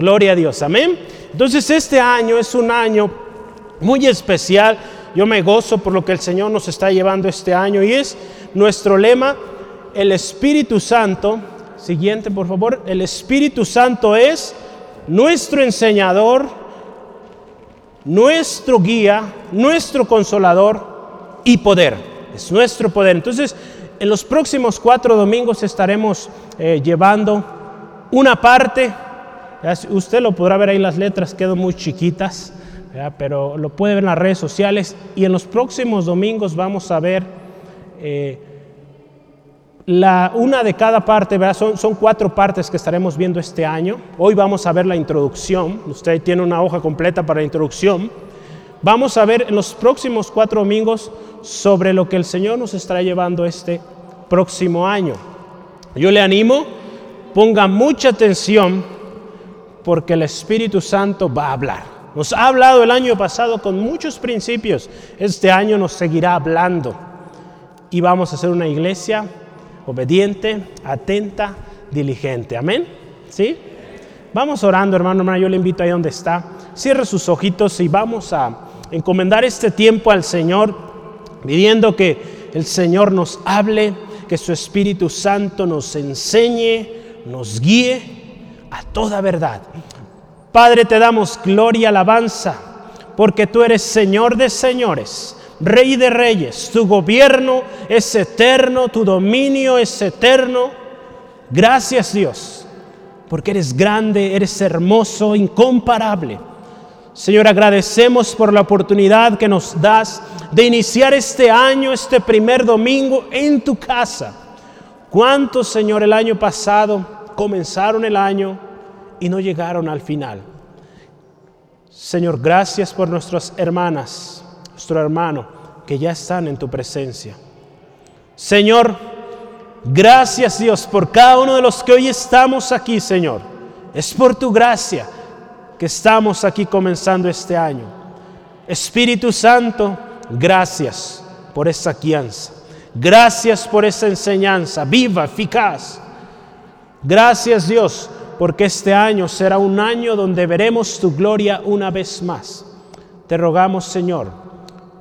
Gloria a Dios, amén. Entonces este año es un año muy especial. Yo me gozo por lo que el Señor nos está llevando este año y es nuestro lema, el Espíritu Santo. Siguiente, por favor. El Espíritu Santo es nuestro enseñador, nuestro guía, nuestro consolador y poder. Es nuestro poder. Entonces, en los próximos cuatro domingos estaremos eh, llevando una parte Usted lo podrá ver ahí, las letras quedan muy chiquitas, pero lo puede ver en las redes sociales. Y en los próximos domingos vamos a ver eh, la, una de cada parte, Son, son cuatro partes que estaremos viendo este año. Hoy vamos a ver la introducción. Usted tiene una hoja completa para la introducción. Vamos a ver en los próximos cuatro domingos sobre lo que el Señor nos estará llevando este próximo año. Yo le animo, ponga mucha atención porque el Espíritu Santo va a hablar. Nos ha hablado el año pasado con muchos principios. Este año nos seguirá hablando. Y vamos a ser una iglesia obediente, atenta, diligente. Amén. ¿Sí? Vamos orando, hermano, hermana. Yo le invito ahí donde está. Cierre sus ojitos y vamos a encomendar este tiempo al Señor, pidiendo que el Señor nos hable, que su Espíritu Santo nos enseñe, nos guíe a toda verdad. Padre, te damos gloria y alabanza, porque tú eres Señor de señores, Rey de reyes, tu gobierno es eterno, tu dominio es eterno. Gracias Dios, porque eres grande, eres hermoso, incomparable. Señor, agradecemos por la oportunidad que nos das de iniciar este año, este primer domingo en tu casa. ¿Cuántos, Señor, el año pasado comenzaron el año y no llegaron al final. Señor, gracias por nuestras hermanas, nuestro hermano, que ya están en tu presencia. Señor, gracias Dios por cada uno de los que hoy estamos aquí, Señor. Es por tu gracia que estamos aquí comenzando este año. Espíritu Santo, gracias por esa guianza. Gracias por esa enseñanza viva, eficaz Gracias Dios, porque este año será un año donde veremos tu gloria una vez más. Te rogamos Señor,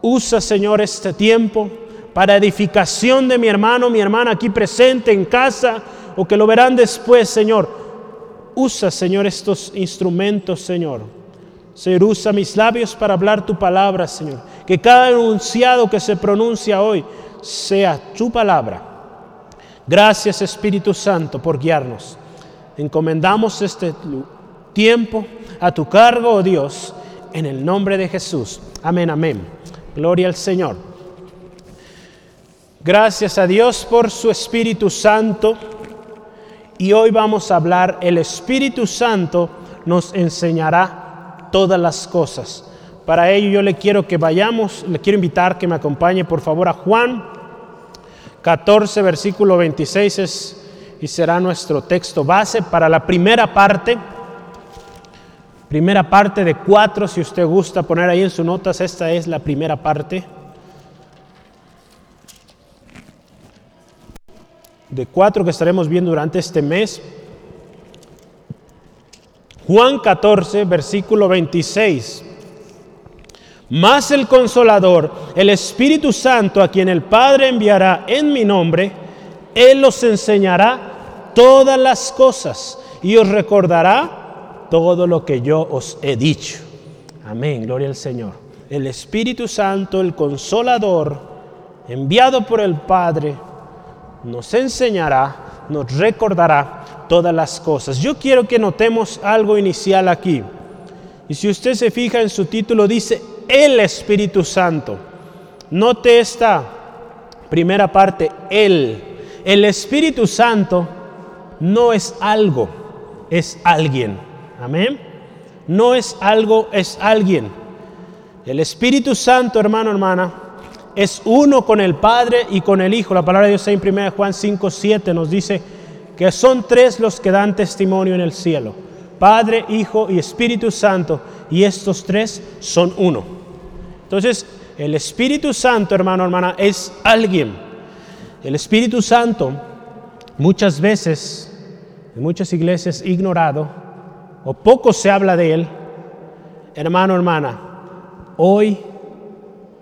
usa Señor este tiempo para edificación de mi hermano, mi hermana aquí presente en casa o que lo verán después, Señor. Usa, Señor, estos instrumentos, Señor. Señor, usa mis labios para hablar tu palabra, Señor. Que cada enunciado que se pronuncia hoy sea tu palabra Gracias Espíritu Santo por guiarnos. Encomendamos este tiempo a tu cargo, oh Dios, en el nombre de Jesús. Amén, amén. Gloria al Señor. Gracias a Dios por su Espíritu Santo. Y hoy vamos a hablar, el Espíritu Santo nos enseñará todas las cosas. Para ello yo le quiero que vayamos, le quiero invitar que me acompañe por favor a Juan 14, versículo 26 es y será nuestro texto base para la primera parte. Primera parte de cuatro, si usted gusta poner ahí en sus notas, esta es la primera parte. De cuatro que estaremos viendo durante este mes. Juan 14, versículo 26 más el consolador, el Espíritu Santo, a quien el Padre enviará en mi nombre, Él os enseñará todas las cosas y os recordará todo lo que yo os he dicho. Amén, gloria al Señor. El Espíritu Santo, el consolador, enviado por el Padre, nos enseñará, nos recordará todas las cosas. Yo quiero que notemos algo inicial aquí. Y si usted se fija en su título, dice el Espíritu Santo. Note esta primera parte, Él. El Espíritu Santo no es algo, es alguien. Amén. No es algo, es alguien. El Espíritu Santo, hermano, hermana, es uno con el Padre y con el Hijo. La palabra de Dios en 1 Juan 5, 7 nos dice que son tres los que dan testimonio en el cielo. Padre, Hijo y Espíritu Santo. Y estos tres son uno. Entonces, el Espíritu Santo, hermano, hermana, es alguien. El Espíritu Santo muchas veces, en muchas iglesias, ignorado o poco se habla de Él, hermano, hermana, hoy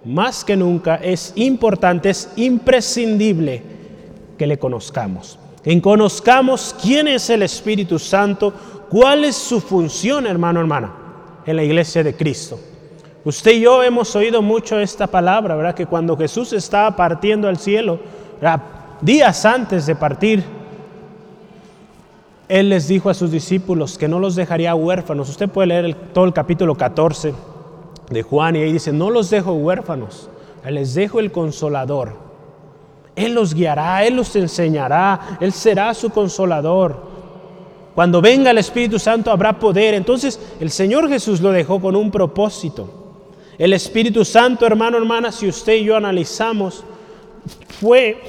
más que nunca es importante, es imprescindible que le conozcamos. Que conozcamos quién es el Espíritu Santo, cuál es su función, hermano, hermana, en la iglesia de Cristo. Usted y yo hemos oído mucho esta palabra, ¿verdad? Que cuando Jesús estaba partiendo al cielo, días antes de partir, Él les dijo a sus discípulos que no los dejaría huérfanos. Usted puede leer todo el capítulo 14 de Juan y ahí dice, no los dejo huérfanos, les dejo el consolador. Él los guiará, Él los enseñará, Él será su consolador. Cuando venga el Espíritu Santo habrá poder. Entonces el Señor Jesús lo dejó con un propósito. El Espíritu Santo, hermano, hermana, si usted y yo analizamos, fue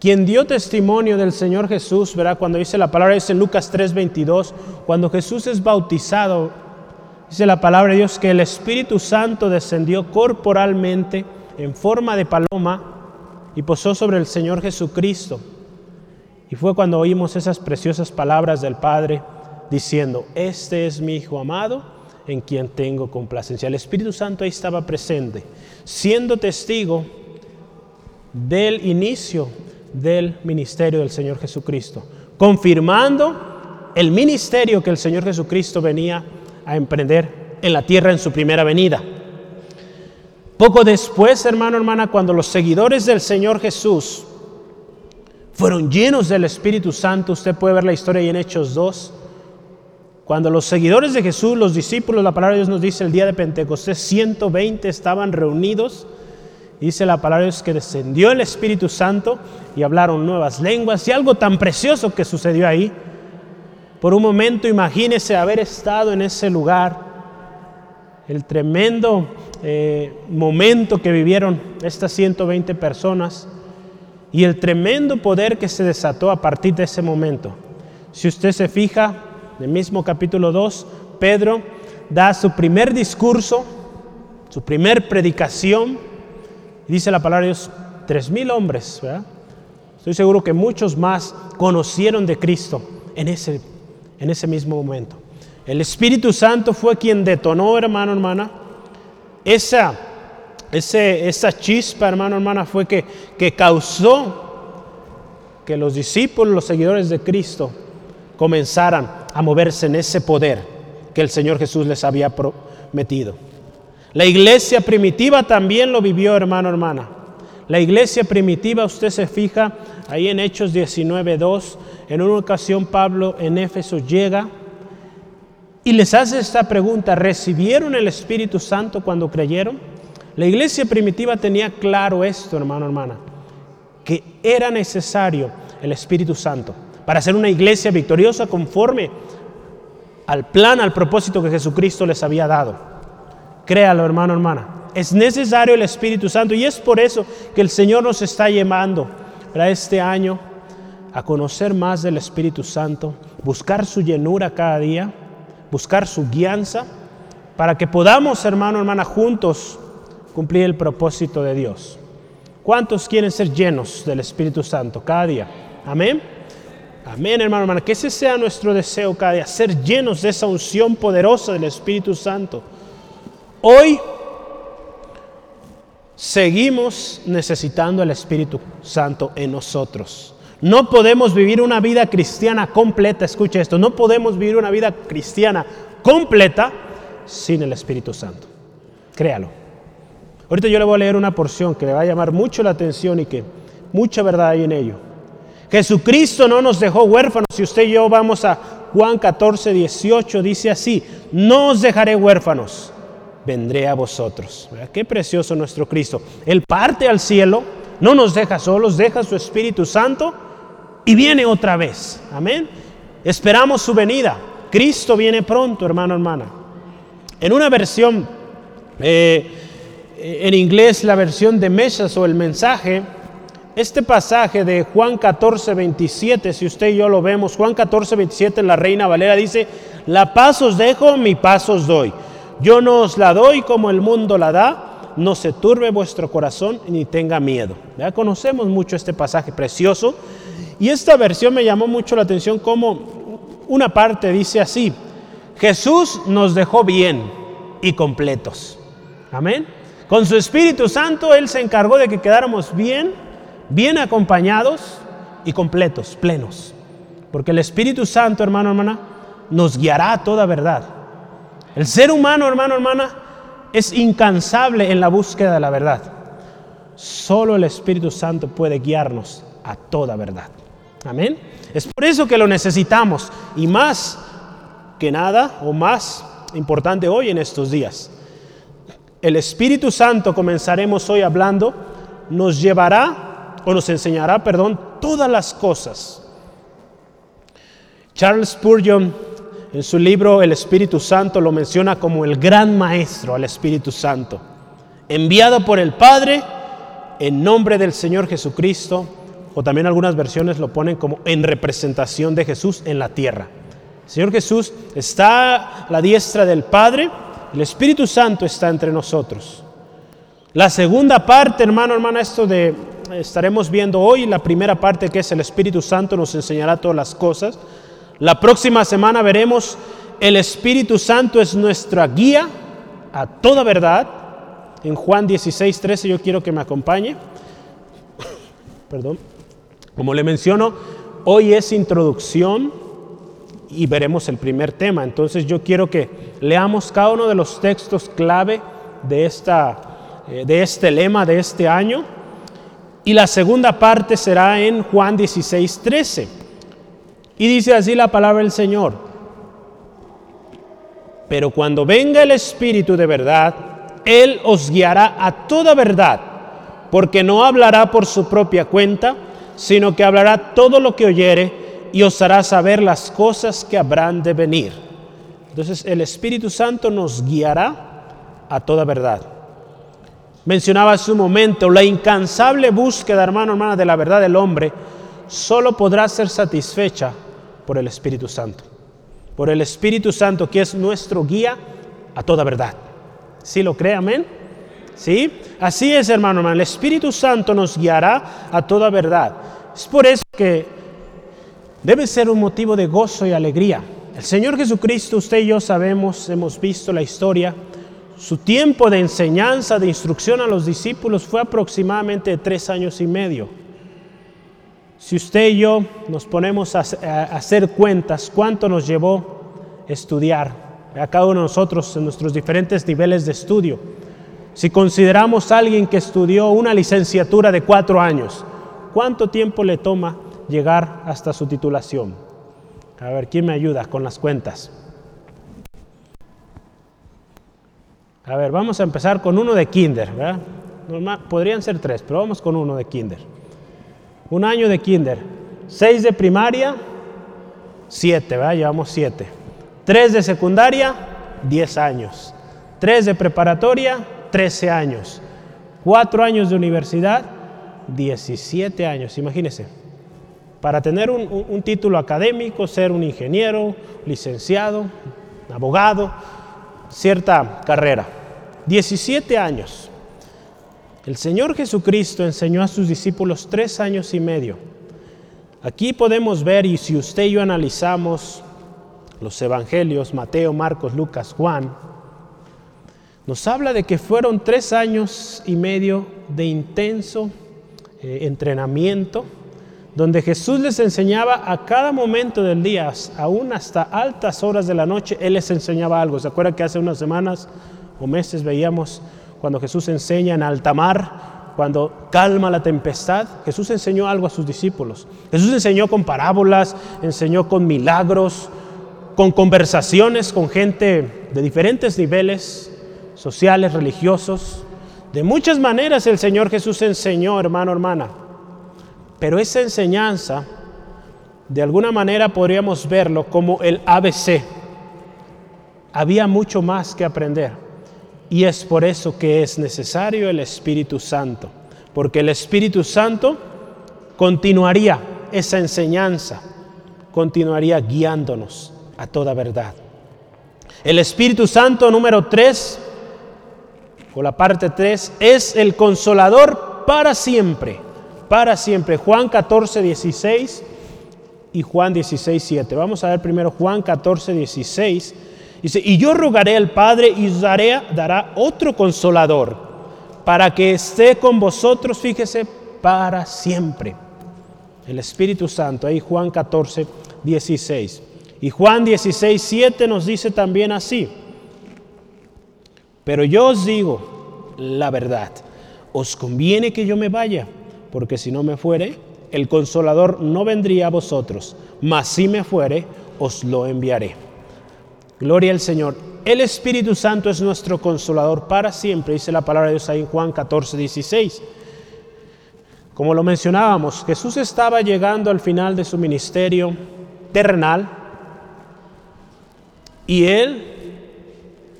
quien dio testimonio del Señor Jesús, ¿verdad? Cuando dice la palabra, es en Lucas 3:22, cuando Jesús es bautizado, Dice la palabra de Dios que el Espíritu Santo descendió corporalmente en forma de paloma y posó sobre el Señor Jesucristo. Y fue cuando oímos esas preciosas palabras del Padre diciendo, este es mi Hijo amado en quien tengo complacencia. El Espíritu Santo ahí estaba presente, siendo testigo del inicio del ministerio del Señor Jesucristo, confirmando el ministerio que el Señor Jesucristo venía a emprender en la tierra en su primera venida. Poco después, hermano, hermana, cuando los seguidores del Señor Jesús fueron llenos del Espíritu Santo, usted puede ver la historia ahí en Hechos 2, cuando los seguidores de Jesús, los discípulos, la palabra de Dios nos dice el día de Pentecostés, 120 estaban reunidos, dice la palabra de Dios que descendió el Espíritu Santo y hablaron nuevas lenguas. Y algo tan precioso que sucedió ahí. Por un momento imagínese haber estado en ese lugar, el tremendo eh, momento que vivieron estas 120 personas. Y el tremendo poder que se desató a partir de ese momento. Si usted se fija, el mismo capítulo 2, Pedro da su primer discurso, su primer predicación, dice la palabra de Dios, tres mil hombres, Estoy seguro que muchos más conocieron de Cristo en ese en ese mismo momento. El Espíritu Santo fue quien detonó, hermano, hermana, esa, esa chispa, hermano, hermana, fue que, que causó que los discípulos, los seguidores de Cristo, comenzaran a moverse en ese poder que el Señor Jesús les había prometido. La iglesia primitiva también lo vivió, hermano, hermana. La iglesia primitiva, usted se fija ahí en Hechos 19.2, en una ocasión Pablo en Éfeso llega y les hace esta pregunta, ¿recibieron el Espíritu Santo cuando creyeron? La iglesia primitiva tenía claro esto, hermano, hermana, que era necesario el Espíritu Santo para ser una iglesia victoriosa conforme al plan, al propósito que Jesucristo les había dado. Créalo, hermano, hermana. Es necesario el Espíritu Santo y es por eso que el Señor nos está llamando para este año a conocer más del Espíritu Santo, buscar su llenura cada día, buscar su guianza, para que podamos, hermano, hermana, juntos cumplir el propósito de Dios. ¿Cuántos quieren ser llenos del Espíritu Santo cada día? Amén. Amén, hermano, hermana. Que ese sea nuestro deseo cada día, ser llenos de esa unción poderosa del Espíritu Santo. Hoy seguimos necesitando el Espíritu Santo en nosotros. No podemos vivir una vida cristiana completa, escuche esto, no podemos vivir una vida cristiana completa sin el Espíritu Santo. Créalo. Ahorita yo le voy a leer una porción que le va a llamar mucho la atención y que mucha verdad hay en ello. Jesucristo no nos dejó huérfanos. Si usted y yo vamos a Juan 14, 18, dice así, no os dejaré huérfanos vendré a vosotros. Qué precioso nuestro Cristo. Él parte al cielo, no nos deja solos, deja su Espíritu Santo y viene otra vez. Amén. Esperamos su venida. Cristo viene pronto, hermano, hermana. En una versión, eh, en inglés, la versión de Mesas o el mensaje, este pasaje de Juan 14, 27, si usted y yo lo vemos, Juan 14, 27 en la Reina Valera dice, la paz os dejo, mi paz os doy. Yo no os la doy como el mundo la da, no se turbe vuestro corazón ni tenga miedo. Ya conocemos mucho este pasaje precioso y esta versión me llamó mucho la atención como una parte dice así, Jesús nos dejó bien y completos. Amén. Con su Espíritu Santo Él se encargó de que quedáramos bien, bien acompañados y completos, plenos. Porque el Espíritu Santo, hermano, hermana, nos guiará a toda verdad. El ser humano, hermano, hermana, es incansable en la búsqueda de la verdad. Solo el Espíritu Santo puede guiarnos a toda verdad. Amén. Es por eso que lo necesitamos y más que nada o más importante hoy en estos días. El Espíritu Santo, comenzaremos hoy hablando, nos llevará o nos enseñará, perdón, todas las cosas. Charles Spurgeon en su libro El Espíritu Santo lo menciona como el gran maestro al Espíritu Santo, enviado por el Padre en nombre del Señor Jesucristo, o también algunas versiones lo ponen como en representación de Jesús en la tierra. El Señor Jesús está a la diestra del Padre, el Espíritu Santo está entre nosotros. La segunda parte, hermano, hermana, esto de estaremos viendo hoy, la primera parte que es el Espíritu Santo nos enseñará todas las cosas. La próxima semana veremos el Espíritu Santo es nuestra guía a toda verdad. En Juan 16, 13 yo quiero que me acompañe. Perdón. Como le menciono, hoy es introducción y veremos el primer tema. Entonces yo quiero que leamos cada uno de los textos clave de, esta, eh, de este lema de este año. Y la segunda parte será en Juan 16, 13. Y dice así la palabra del Señor. Pero cuando venga el Espíritu de verdad, Él os guiará a toda verdad, porque no hablará por su propia cuenta, sino que hablará todo lo que oyere y os hará saber las cosas que habrán de venir. Entonces el Espíritu Santo nos guiará a toda verdad. Mencionaba hace un momento, la incansable búsqueda, hermano, hermana, de la verdad del hombre, solo podrá ser satisfecha por el Espíritu Santo. Por el Espíritu Santo, que es nuestro guía a toda verdad. ¿Sí lo cree? Amén. ¿Sí? Así es, hermano, hermano. El Espíritu Santo nos guiará a toda verdad. Es por eso que debe ser un motivo de gozo y alegría. El Señor Jesucristo, usted y yo sabemos, hemos visto la historia, su tiempo de enseñanza, de instrucción a los discípulos fue aproximadamente de tres años y medio. Si usted y yo nos ponemos a, hacer cuentas, ¿cuánto nos llevó estudiar a cada uno de nosotros en nuestros diferentes niveles de estudio? Si consideramos a alguien que estudió una licenciatura de cuatro años, ¿cuánto tiempo le toma llegar hasta su titulación. A ver, ¿quién me ayuda con las cuentas? A ver, vamos a empezar con uno de kinder, ¿verdad? podrían ser tres, pero vamos con uno de kinder. Un año de kinder. Seis de primaria, siete, ¿verdad? Llevamos siete. Tres de secundaria, diez años. Tres de preparatoria, trece años. Cuatro años de universidad, diecisiete años. Imagínense para tener un, título académico, ser un ingeniero, licenciado, abogado, cierta carrera. 17 años. El Señor Jesucristo enseñó a sus discípulos tres años y medio. Aquí podemos ver, y si usted y yo analizamos los evangelios, Mateo, Marcos, Lucas, Juan, nos habla de que fueron tres años y medio de intenso eh, entrenamiento, donde Jesús les enseñaba a cada momento del día, aún hasta altas horas de la noche, Él les enseñaba algo. ¿Se acuerdan que hace unas semanas o meses veíamos cuando Jesús enseña en alta mar, cuando calma la tempestad? Jesús enseñó algo a sus discípulos. Jesús enseñó con parábolas, enseñó con milagros, con conversaciones con gente de diferentes niveles sociales, religiosos. De muchas maneras el Señor Jesús enseñó, hermano, hermana. Pero esa enseñanza, de alguna manera podríamos verlo como el ABC. Había mucho más que aprender. Y es por eso que es necesario el Espíritu Santo. Porque el Espíritu Santo continuaría esa enseñanza, continuaría guiándonos a toda verdad. El Espíritu Santo número 3, o la parte 3, es el consolador para siempre para siempre. Juan 14, 16 y Juan 16, 7. Vamos a ver primero Juan 14, 16. Dice, y yo rogaré al Padre y os dará otro consolador para que esté con vosotros, fíjese, para siempre. El Espíritu Santo, ahí Juan 14, 16. Y Juan 16, 7 nos dice también así. Pero yo os digo la verdad, os conviene que yo me vaya, porque si no me fuere, el consolador no vendría a vosotros, mas si me fuere, os lo enviaré. Gloria al Señor. El Espíritu Santo es nuestro consolador para siempre, dice la palabra de Dios ahí en Juan 14, 16. Como lo mencionábamos, Jesús estaba llegando al final de su ministerio terrenal y él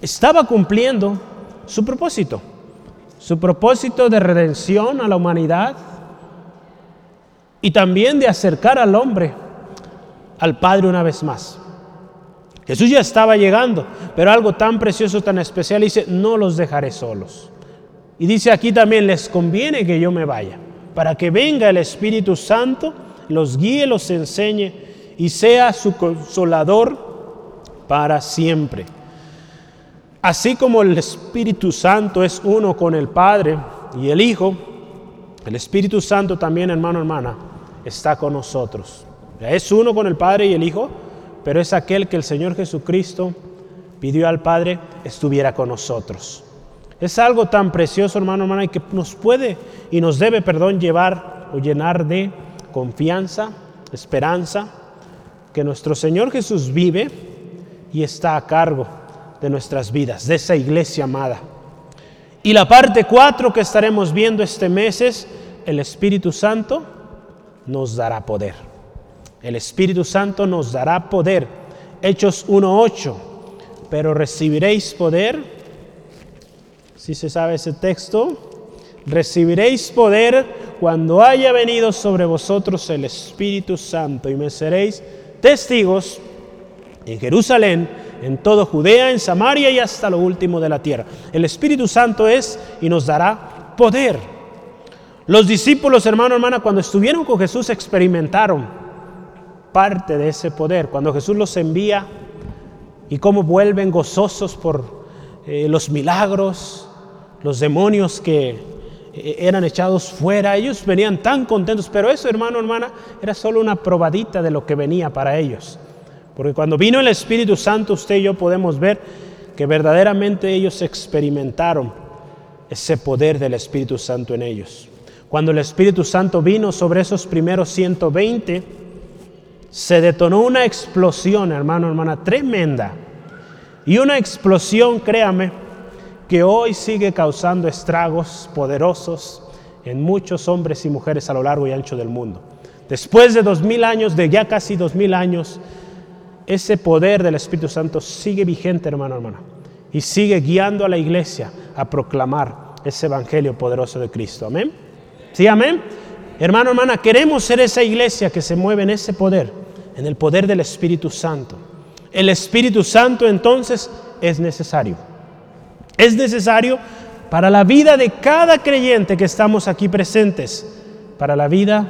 estaba cumpliendo su propósito, su propósito de redención a la humanidad y también de acercar al hombre al Padre una vez más. Jesús ya estaba llegando, pero algo tan precioso, tan especial, dice, no los dejaré solos. Y dice aquí también, les conviene que yo me vaya, para que venga el Espíritu Santo, los guíe, los enseñe y sea su consolador para siempre. Así como el Espíritu Santo es uno con el Padre y el Hijo, el Espíritu Santo también, hermano, hermana, está con nosotros. Es uno con el Padre y el Hijo, pero es aquel que el Señor Jesucristo pidió al Padre estuviera con nosotros. Es algo tan precioso, hermano, hermana, y que nos puede y nos debe, perdón, llevar o llenar de confianza, esperanza, que nuestro Señor Jesús vive y está a cargo de nuestras vidas, de esa iglesia amada. Y la parte cuatro que estaremos viendo este mes es el Espíritu Santo nos dará poder. El Espíritu Santo nos dará poder. Hechos 1.8. Pero recibiréis poder. Si se sabe ese texto. Recibiréis poder cuando haya venido sobre vosotros el Espíritu Santo y me seréis testigos en Jerusalén, en todo Judea, en Samaria y hasta lo último de la tierra. El Espíritu Santo es y nos dará poder. Los discípulos, hermano, hermana, cuando estuvieron con Jesús experimentaron parte de ese poder. Cuando Jesús los envía y cómo vuelven gozosos por eh, los milagros, los demonios que eh, eran echados fuera, ellos venían tan contentos, pero eso, hermano, hermana, era solo una probadita de lo que venía para ellos. Porque cuando vino el Espíritu Santo, usted y yo podemos ver que verdaderamente ellos experimentaron ese poder del Espíritu Santo en ellos. Cuando el Espíritu Santo vino sobre esos primeros 120, se detonó una explosión, hermano, hermana, tremenda. Y una explosión, créame, que hoy sigue causando estragos poderosos en muchos hombres y mujeres a lo largo y ancho del mundo. Después de dos mil años, de ya casi dos mil años, ese poder del Espíritu Santo sigue vigente, hermano, hermana, y sigue guiando a la iglesia a proclamar ese evangelio poderoso de Cristo. Amén. Sí, amén. Hermano, hermana, queremos ser esa iglesia que se mueve en ese poder en el poder del Espíritu Santo. El Espíritu Santo entonces es necesario. Es necesario para la vida de cada creyente que estamos aquí presentes, para la vida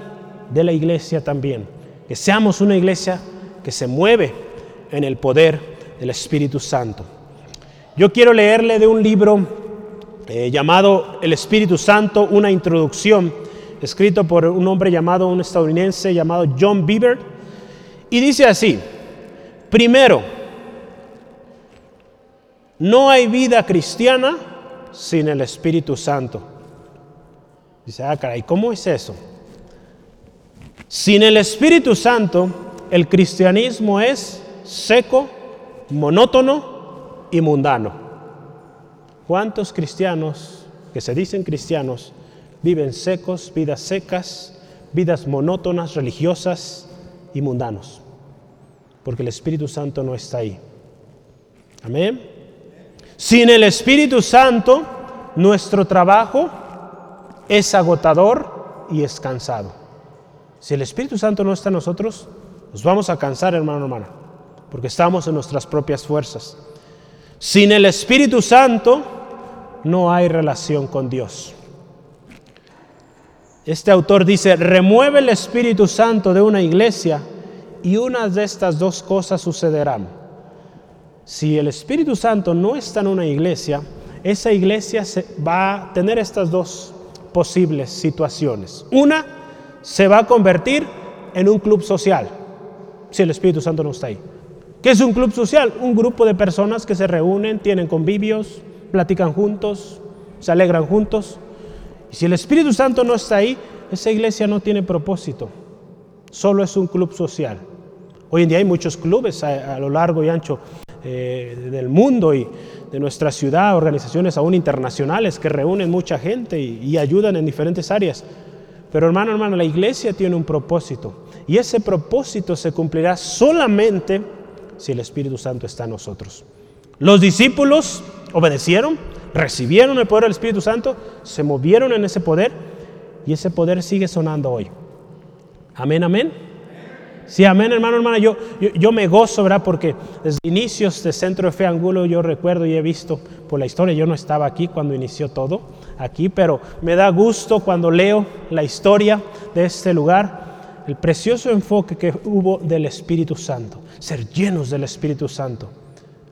de la iglesia también. Que seamos una iglesia que se mueve en el poder del Espíritu Santo. Yo quiero leerle de un libro eh, llamado El Espíritu Santo, una introducción, escrito por un hombre llamado, un estadounidense llamado John Bieber. Y dice así, primero, no hay vida cristiana sin el Espíritu Santo. Dice, ah, caray, ¿cómo es eso? Sin el Espíritu Santo, el cristianismo es seco, monótono y mundano. ¿Cuántos cristianos que se dicen cristianos viven secos, vidas secas, vidas monótonas, religiosas y mundanos? porque el Espíritu Santo no está ahí. Amén. Sin el Espíritu Santo, nuestro trabajo es agotador y es cansado. Si el Espíritu Santo no está en nosotros, nos vamos a cansar, hermano, hermana, porque estamos en nuestras propias fuerzas. Sin el Espíritu Santo, no hay relación con Dios. Este autor dice, remueve el Espíritu Santo de una iglesia y una de estas dos cosas sucederán. Si el Espíritu Santo no está en una iglesia, esa iglesia va a tener estas dos posibles situaciones. Una, se va a convertir en un club social, si el Espíritu Santo no está ahí. ¿Qué es un club social? Un grupo de personas que se reúnen, tienen convivios, platican juntos, se alegran juntos. Y si el Espíritu Santo no está ahí, esa iglesia no tiene propósito, solo es un club social. Hoy en día hay muchos clubes a, lo largo y ancho eh, del mundo y de nuestra ciudad, organizaciones aún internacionales que reúnen mucha gente y, y ayudan en diferentes áreas. Pero hermano, hermano, la iglesia tiene un propósito y ese propósito se cumplirá solamente si el Espíritu Santo está en nosotros. Los discípulos obedecieron, recibieron el poder del Espíritu Santo, se movieron en ese poder y ese poder sigue sonando hoy. Amén, amén. Sí, amén, hermano, hermana. Yo, yo, me gozo, ¿verdad? Porque desde inicios de Centro de Fe Angulo yo recuerdo y he visto por la historia, yo no estaba aquí cuando inició todo aquí, pero me da gusto cuando leo la historia de este lugar, el precioso enfoque que hubo del Espíritu Santo, ser llenos del Espíritu Santo.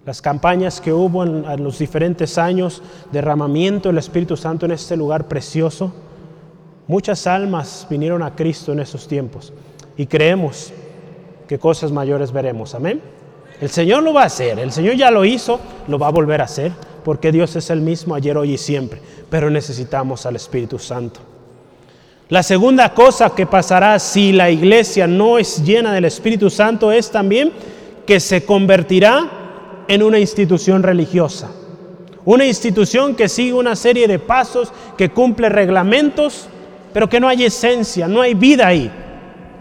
Las campañas que hubo en, los diferentes años, derramamiento del Espíritu Santo en este lugar precioso. Muchas almas vinieron a Cristo en esos tiempos y creemos que cosas mayores veremos. Amén. El Señor lo va a hacer, el Señor ya lo hizo, lo va a volver a hacer, porque Dios es el mismo ayer, hoy y siempre, pero necesitamos al Espíritu Santo. La segunda cosa que pasará si la iglesia no es llena del Espíritu Santo es también que se convertirá en una institución religiosa. Una institución que sigue una serie de pasos, que cumple reglamentos, pero que no hay esencia, no hay vida ahí,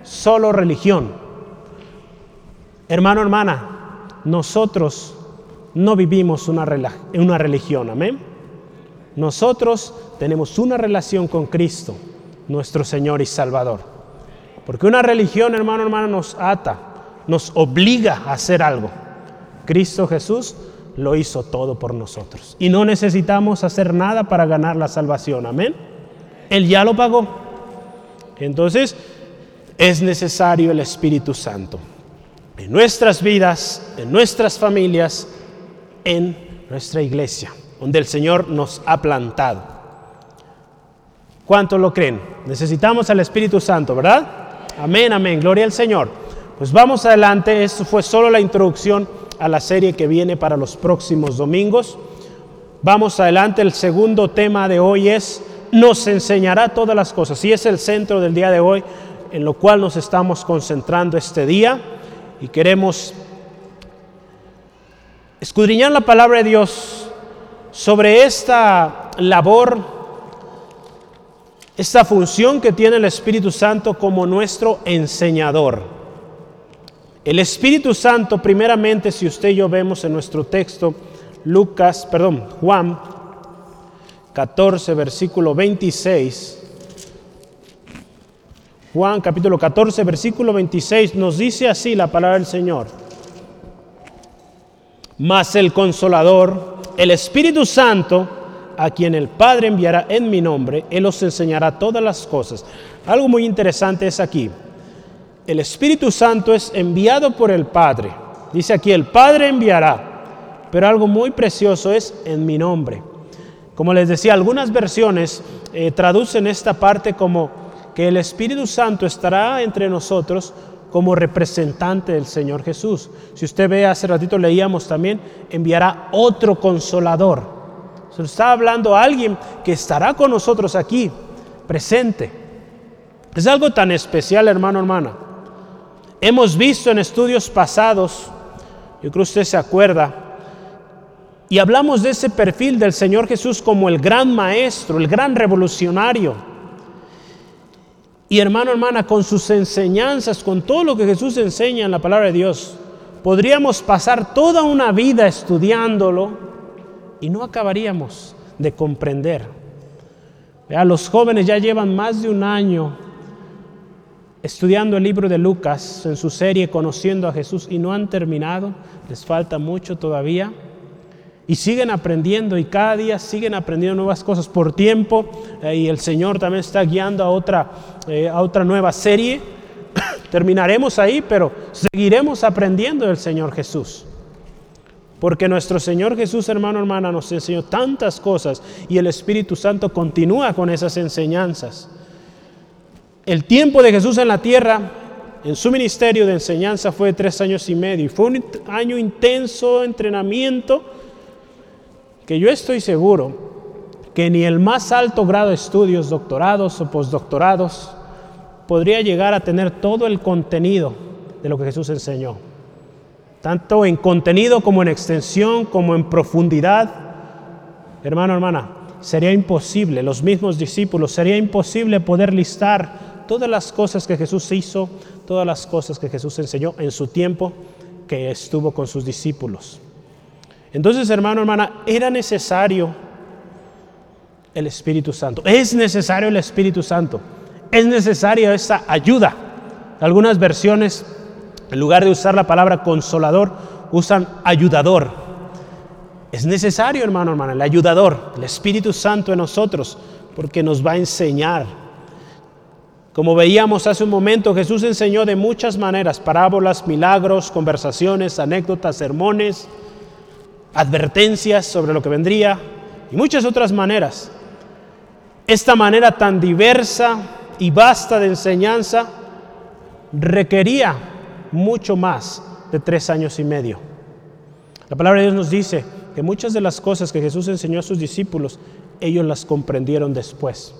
solo religión. Hermano, hermana, nosotros no vivimos una, una religión, amén. Nosotros tenemos una relación con Cristo, nuestro Señor y Salvador. Porque una religión, hermano, hermana, nos ata, nos obliga a hacer algo. Cristo Jesús lo hizo todo por nosotros. Y no necesitamos hacer nada para ganar la salvación, amén. Él ya lo pagó. Entonces, es necesario el Espíritu Santo en nuestras vidas, en nuestras familias, en nuestra iglesia, donde el Señor nos ha plantado. ¿Cuántos lo creen? Necesitamos al Espíritu Santo, ¿verdad? Amén, amén. Gloria al Señor. Pues vamos adelante. Esto fue solo la introducción a la serie que viene para los próximos domingos. Vamos adelante. El segundo tema de hoy es nos enseñará todas las cosas. Y es el centro del día de hoy en lo cual nos estamos concentrando este día y queremos escudriñar la palabra de Dios sobre esta labor, esta función que tiene el Espíritu Santo como nuestro enseñador. El Espíritu Santo, primeramente, si usted y yo vemos en nuestro texto, Lucas, perdón, Juan 14, versículo 26. Juan capítulo 14, versículo 26 nos dice así la palabra del Señor. Mas el consolador, el Espíritu Santo, a quien el Padre enviará en mi nombre, Él os enseñará todas las cosas. Algo muy interesante es aquí. El Espíritu Santo es enviado por el Padre. Dice aquí, el Padre enviará. Pero algo muy precioso es en mi nombre. Como les decía, algunas versiones eh, traducen esta parte como que el Espíritu Santo estará entre nosotros como representante del Señor Jesús. Si usted ve, hace ratito leíamos también, enviará otro consolador. Se está hablando alguien que estará con nosotros aquí, presente. Es algo tan especial, hermano, hermana. Hemos visto en estudios pasados, yo creo que usted se acuerda, y hablamos de ese perfil del Señor Jesús como el gran maestro, el gran revolucionario. Y hermano, hermana, con sus enseñanzas, con todo lo que Jesús enseña en la palabra de Dios, podríamos pasar toda una vida estudiándolo y no acabaríamos de comprender. los jóvenes ya llevan más de un año estudiando el libro de Lucas en su serie Conociendo a Jesús y no han terminado, les falta mucho todavía. Y siguen aprendiendo y cada día siguen aprendiendo nuevas cosas por tiempo. Eh, y el Señor también está guiando a otra, eh, a otra nueva serie. terminaremos ahí, pero seguiremos aprendiendo del Señor Jesús. Porque nuestro Señor Jesús, hermano, hermana, nos enseñó tantas cosas y el Espíritu Santo continúa con esas enseñanzas. El tiempo de Jesús en la tierra, en su ministerio de enseñanza, fue de tres años y medio. Y fue un año intenso, entrenamiento, que yo estoy seguro que ni el más alto grado de estudios, doctorados o postdoctorados, podría llegar a tener todo el contenido de lo que Jesús enseñó tanto en contenido como en extensión, como en profundidad. Hermano, hermana, sería imposible, los mismos discípulos, sería imposible poder listar todas las cosas que Jesús hizo, todas las cosas que Jesús enseñó en su tiempo que estuvo con sus discípulos. Entonces, hermano, hermana, era necesario el Espíritu Santo. Es necesario el Espíritu Santo. Es necesaria esa ayuda. Algunas versiones en lugar de usar la palabra consolador, usan ayudador. Es necesario, hermano, hermana, el ayudador, el Espíritu Santo en nosotros, porque nos va a enseñar. Como veíamos hace un momento, Jesús enseñó de muchas maneras, parábolas, milagros, conversaciones, anécdotas, sermones, advertencias sobre lo que vendría y muchas otras maneras. Esta manera tan diversa y vasta de enseñanza requería mucho más de tres años y medio. La palabra de Dios nos dice que muchas de las cosas que Jesús enseñó a sus discípulos, ellos las comprendieron después.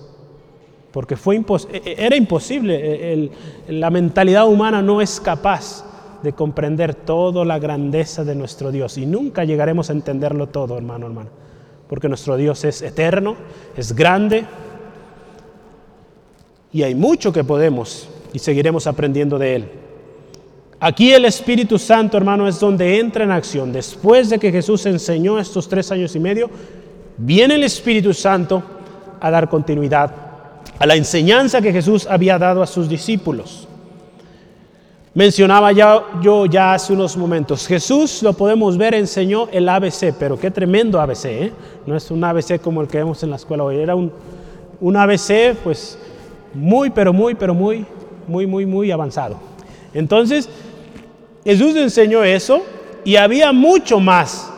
Porque fue e, e, era imposible, e, la mentalidad humana no es capaz de comprender toda la grandeza de nuestro Dios. Y nunca llegaremos a entenderlo todo, hermano, hermano. Porque nuestro Dios es eterno, es grande. Y hay mucho que podemos y seguiremos aprendiendo de Él. Aquí el Espíritu Santo, hermano, es donde entra en acción. Después de que Jesús enseñó estos tres años y medio, viene el Espíritu Santo a dar continuidad a la enseñanza que Jesús había dado a sus discípulos. Mencionaba ya, yo ya hace unos momentos, Jesús lo podemos ver, enseñó el ABC, pero qué tremendo ABC, ¿eh? no es un ABC como el que vemos en la escuela hoy, era un, un ABC pues muy, pero muy, pero muy, muy, muy, muy avanzado. Entonces, Jesús enseñó eso y había mucho más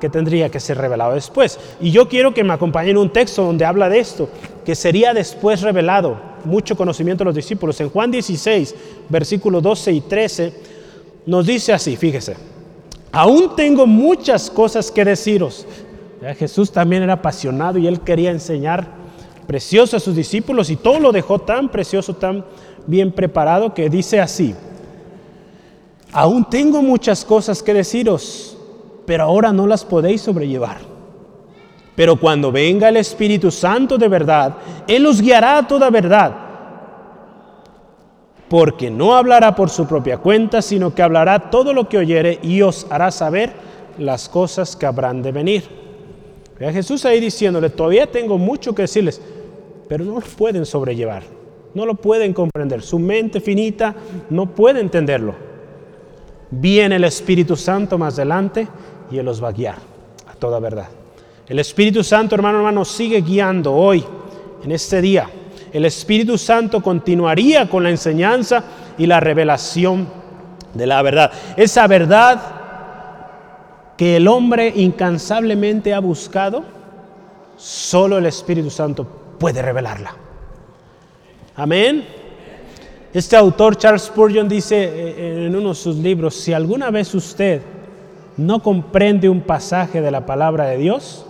que tendría que ser revelado después. Y yo quiero que me acompañen un texto donde habla de esto, que sería después revelado, mucho conocimiento de los discípulos. En Juan 16, versículos 12 y 13, nos dice así, fíjese, aún tengo muchas cosas que deciros. Jesús también era apasionado y él quería enseñar precioso a sus discípulos y todo lo dejó tan precioso, tan bien preparado que dice así, Aún tengo muchas cosas que deciros, pero ahora no las podéis sobrellevar. Pero cuando venga el Espíritu Santo de verdad, Él os guiará a toda verdad. Porque no hablará por su propia cuenta, sino que hablará todo lo que oyere y os hará saber las cosas que habrán de venir. Ve a Jesús ahí diciéndole, todavía tengo mucho que decirles, pero no lo pueden sobrellevar, no lo pueden comprender. Su mente finita no puede entenderlo. Viene el Espíritu Santo más adelante y Él los va a guiar a toda verdad. El Espíritu Santo, hermano, hermano, sigue guiando hoy, en este día. El Espíritu Santo continuaría con la enseñanza y la revelación de la verdad. Esa verdad que el hombre incansablemente ha buscado, solo el Espíritu Santo puede revelarla. Amén. Este autor, Charles Spurgeon, dice eh, en uno de sus libros, si alguna vez usted no comprende un pasaje de la palabra de Dios,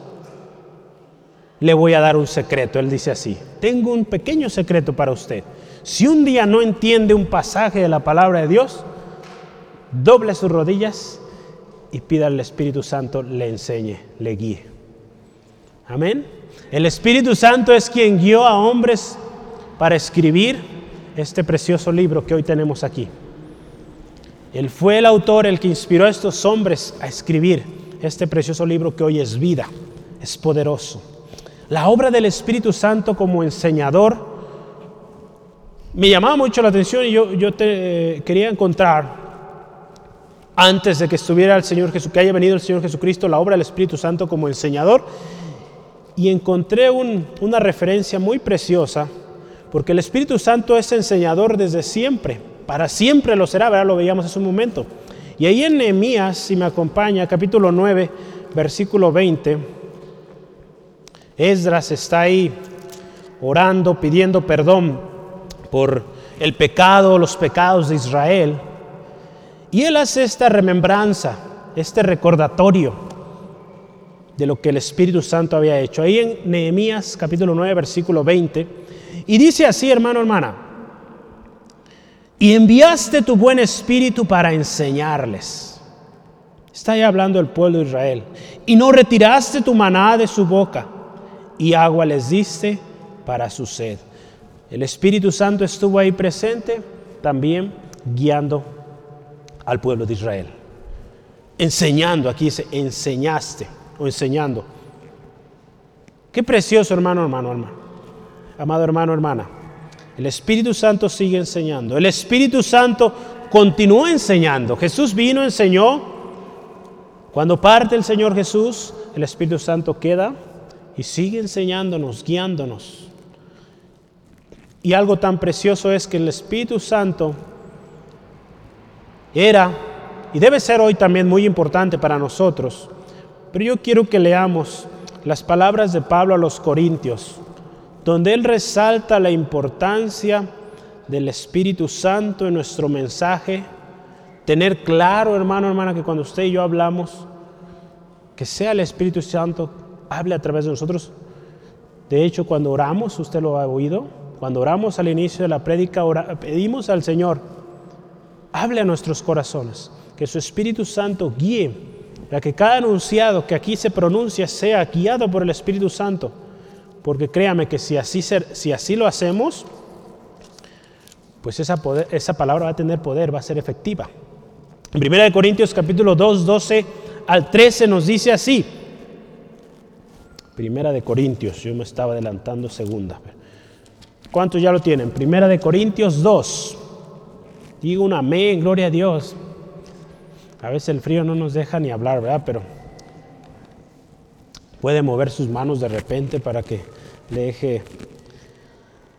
le voy a dar un secreto. Él dice así, tengo un pequeño secreto para usted. Si un día no entiende un pasaje de la palabra de Dios, doble sus rodillas y pida al Espíritu Santo le enseñe, le guíe. Amén. El Espíritu Santo es quien guió a hombres para escribir este precioso libro que hoy tenemos aquí. Él fue el autor, el que inspiró a estos hombres a escribir este precioso libro que hoy es vida, es poderoso. La obra del Espíritu Santo como enseñador me llamaba mucho la atención y yo, yo te, quería encontrar, antes de que estuviera el Señor Jesús, que haya venido el Señor Jesucristo, la obra del Espíritu Santo como enseñador, y encontré una referencia muy preciosa porque el Espíritu Santo es enseñador desde siempre. para siempre lo será, ¿verdad? Lo veíamos hace un momento. Y ahí en Nehemías, si me acompaña, capítulo 9, versículo 20, Esdras está ahí orando, pidiendo perdón por el pecado, los pecados de Israel. Y él hace esta remembranza, este recordatorio de lo que el Espíritu Santo había hecho. Ahí en Nehemías capítulo 9, versículo 20. Y dice así, hermano, hermana, y enviaste tu buen espíritu para enseñarles. Está ahí hablando el pueblo de Israel. Y no retiraste tu maná de su boca, y agua les diste para su sed. El Espíritu Santo estuvo ahí presente, también guiando al pueblo de Israel. Enseñando, aquí dice, enseñaste o enseñando. Qué precioso, hermano, hermano, hermano. Amado hermano, hermana. El Espíritu Santo sigue enseñando. El Espíritu Santo continúa enseñando. Jesús vino, enseñó. Cuando parte el Señor Jesús, el Espíritu Santo queda y sigue enseñándonos, guiándonos. Y algo tan precioso es que el Espíritu Santo era y debe ser hoy también muy importante para nosotros. Pero yo quiero que leamos las palabras de Pablo a los Corintios, donde él resalta la importancia del Espíritu Santo en nuestro mensaje. Tener claro, hermano, hermana, que cuando usted y yo hablamos, que sea el Espíritu Santo hable a través de nosotros. De hecho, cuando oramos, usted lo ha oído, cuando oramos al inicio de la prédica, pedimos al Señor, hable a nuestros corazones, que su Espíritu Santo guíe, para que cada anunciado que aquí se pronuncia sea guiado por el Espíritu Santo porque créame que si así, si así lo hacemos, pues esa, esa palabra va a tener poder, va a ser efectiva. En 1 Corintios capítulo 2, 12 al 13 nos dice así. Primera de Corintios, yo me estaba adelantando segunda. ¿Cuántos ya lo tienen? Primera de Corintios 2. Digo un amén, gloria a Dios. A veces el frío no nos deja ni hablar, ¿verdad? Pero puede mover sus manos de repente para que le deje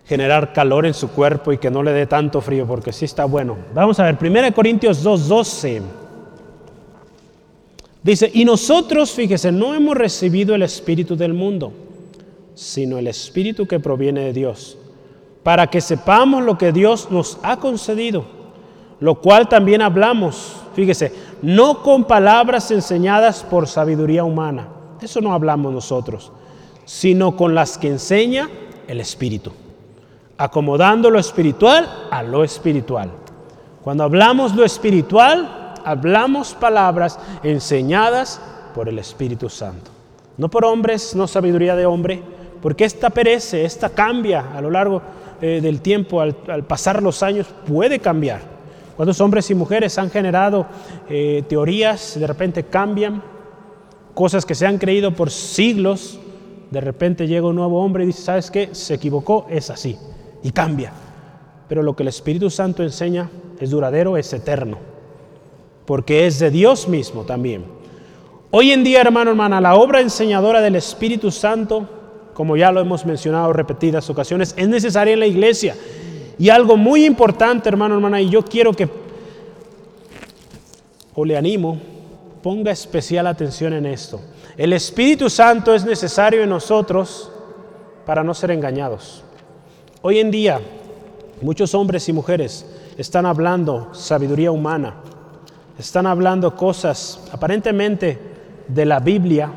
generar calor en su cuerpo y que no le dé tanto frío, porque sí está bueno. Vamos a ver, 1 Corintios 2:12. Dice, y nosotros, fíjese, no hemos recibido el Espíritu del mundo, sino el Espíritu que proviene de Dios, para que sepamos lo que Dios nos ha concedido, lo cual también hablamos, fíjese, no con palabras enseñadas por sabiduría humana eso no hablamos nosotros, sino con las que enseña el Espíritu, acomodando lo espiritual a lo espiritual. Cuando hablamos lo espiritual, hablamos palabras enseñadas por el Espíritu Santo. No por hombres, no sabiduría de hombre, porque esta perece, esta cambia a lo largo eh, del tiempo, al, pasar los años, puede cambiar. ¿Cuántos hombres y mujeres han generado eh, teorías, de repente cambian, cosas que se han creído por siglos, de repente llega un nuevo hombre y dice, ¿sabes qué? Se equivocó, es así, y cambia. Pero lo que el Espíritu Santo enseña es duradero, es eterno, porque es de Dios mismo también. Hoy en día, hermano, hermana, la obra enseñadora del Espíritu Santo, como ya lo hemos mencionado repetidas ocasiones, es necesaria en la iglesia. Y algo muy importante, hermano, hermana, y yo quiero que, o le animo, ponga especial atención en esto. El Espíritu Santo es necesario en nosotros para no ser engañados. Hoy en día, muchos hombres y mujeres están hablando sabiduría humana, están hablando cosas aparentemente de la Biblia,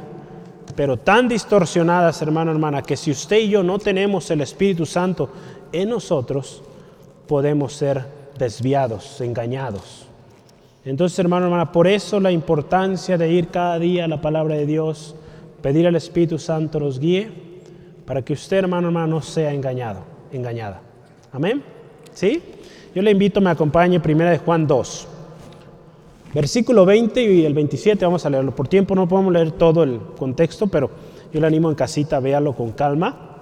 pero tan distorsionadas, hermano, hermana, que si usted y yo no tenemos el Espíritu Santo en nosotros, podemos ser desviados, engañados. Entonces, hermano, hermana, por eso la importancia de ir cada día a la palabra de Dios, pedir al Espíritu Santo los guíe, para que usted, hermano, hermano, no sea engañado, engañada. Amén. ¿Sí? Yo le invito, me acompañe, primera de Juan 2. Versículo 20 y el 27, vamos a leerlo. Por tiempo no podemos leer todo el contexto, pero yo le animo en casita, véalo con calma.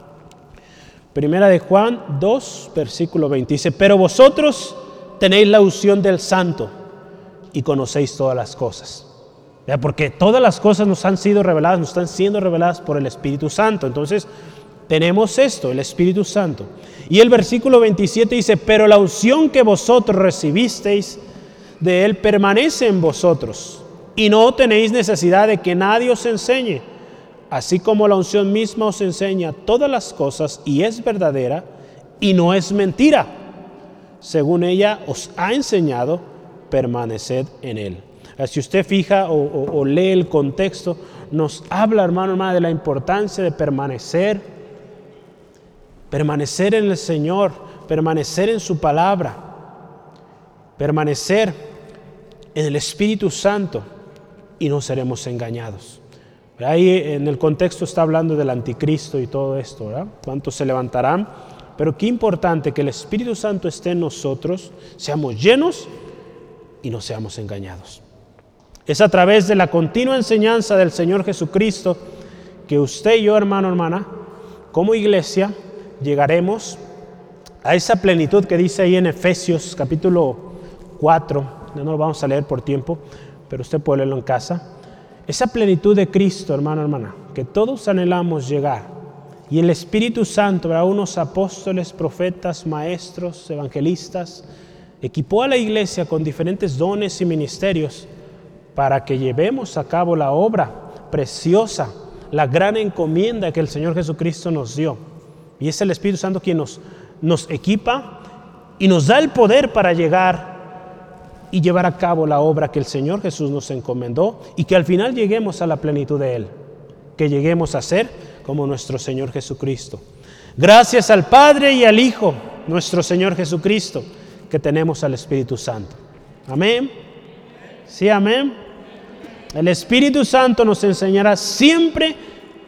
Primera de Juan 2, versículo 20. Dice, pero vosotros tenéis la unción del santo y conocéis todas las cosas. Porque todas las cosas nos han sido reveladas, nos están siendo reveladas por el Espíritu Santo. Entonces, Tenemos esto, el Espíritu Santo. Y el versículo 27 dice, pero la unción que vosotros recibisteis de Él permanece en vosotros y no tenéis necesidad de que nadie os enseñe, así como la unción misma os enseña todas las cosas y es verdadera y no es mentira. Según ella os ha enseñado, permaneced en Él. Si usted fija o, lee el contexto, nos habla, hermano, hermana, de la importancia de permanecer, permanecer en el Señor, permanecer en su palabra, permanecer en el Espíritu Santo y no seremos engañados. Ahí en el contexto está hablando del anticristo y todo esto, ¿verdad? ¿Cuántos se levantarán? Pero qué importante que el Espíritu Santo esté en nosotros, seamos llenos y no seamos engañados. Es a través de la continua enseñanza del Señor Jesucristo que usted y yo, hermano, hermana, como iglesia, llegaremos a esa plenitud que dice ahí en Efesios capítulo 4, no lo vamos a leer por tiempo, pero usted puede leerlo en casa. Esa plenitud de Cristo, hermano, hermana, que todos anhelamos llegar. Y el Espíritu Santo, a unos apóstoles, profetas, maestros, evangelistas, equipó a la iglesia con diferentes dones y ministerios para que llevemos a cabo la obra preciosa, la gran encomienda que el Señor Jesucristo nos dio. Y es el Espíritu Santo quien nos, nos equipa y nos da el poder para llegar y llevar a cabo la obra que el Señor Jesús nos encomendó y que al final lleguemos a la plenitud de Él, que lleguemos a ser como nuestro Señor Jesucristo. Gracias al Padre y al Hijo, nuestro Señor Jesucristo, que tenemos al Espíritu Santo. Amén. Sí, amén. El Espíritu Santo nos enseñará siempre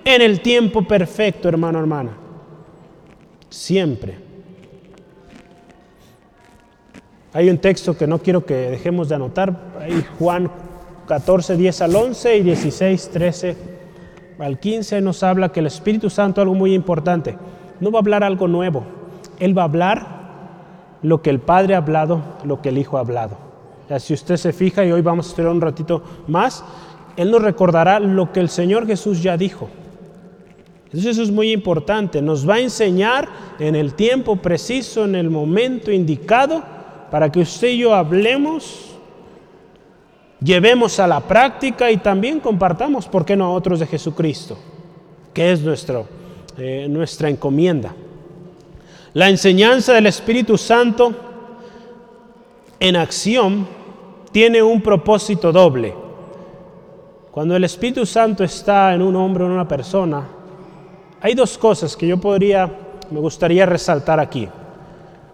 en el tiempo perfecto, hermano, hermana. Siempre. Hay un texto que no quiero que dejemos de anotar, ahí Juan 14, 10 al 11 y 16, 13 al 15 nos habla que el Espíritu Santo, algo muy importante, no va a hablar algo nuevo, Él va a hablar lo que el Padre ha hablado, lo que el Hijo ha hablado. si usted se fija, y hoy vamos a estudiar un ratito más, Él nos recordará lo que el Señor Jesús ya dijo. Entonces eso es muy importante, nos va a enseñar en el tiempo preciso, en el momento indicado, para que usted y yo hablemos, llevemos a la práctica y también compartamos, ¿por qué no a otros de Jesucristo? Que es nuestro, eh, nuestra encomienda. La enseñanza del Espíritu Santo en acción tiene un propósito doble. Cuando el Espíritu Santo está en un hombre o en una persona, hay dos cosas que yo podría, me gustaría resaltar aquí.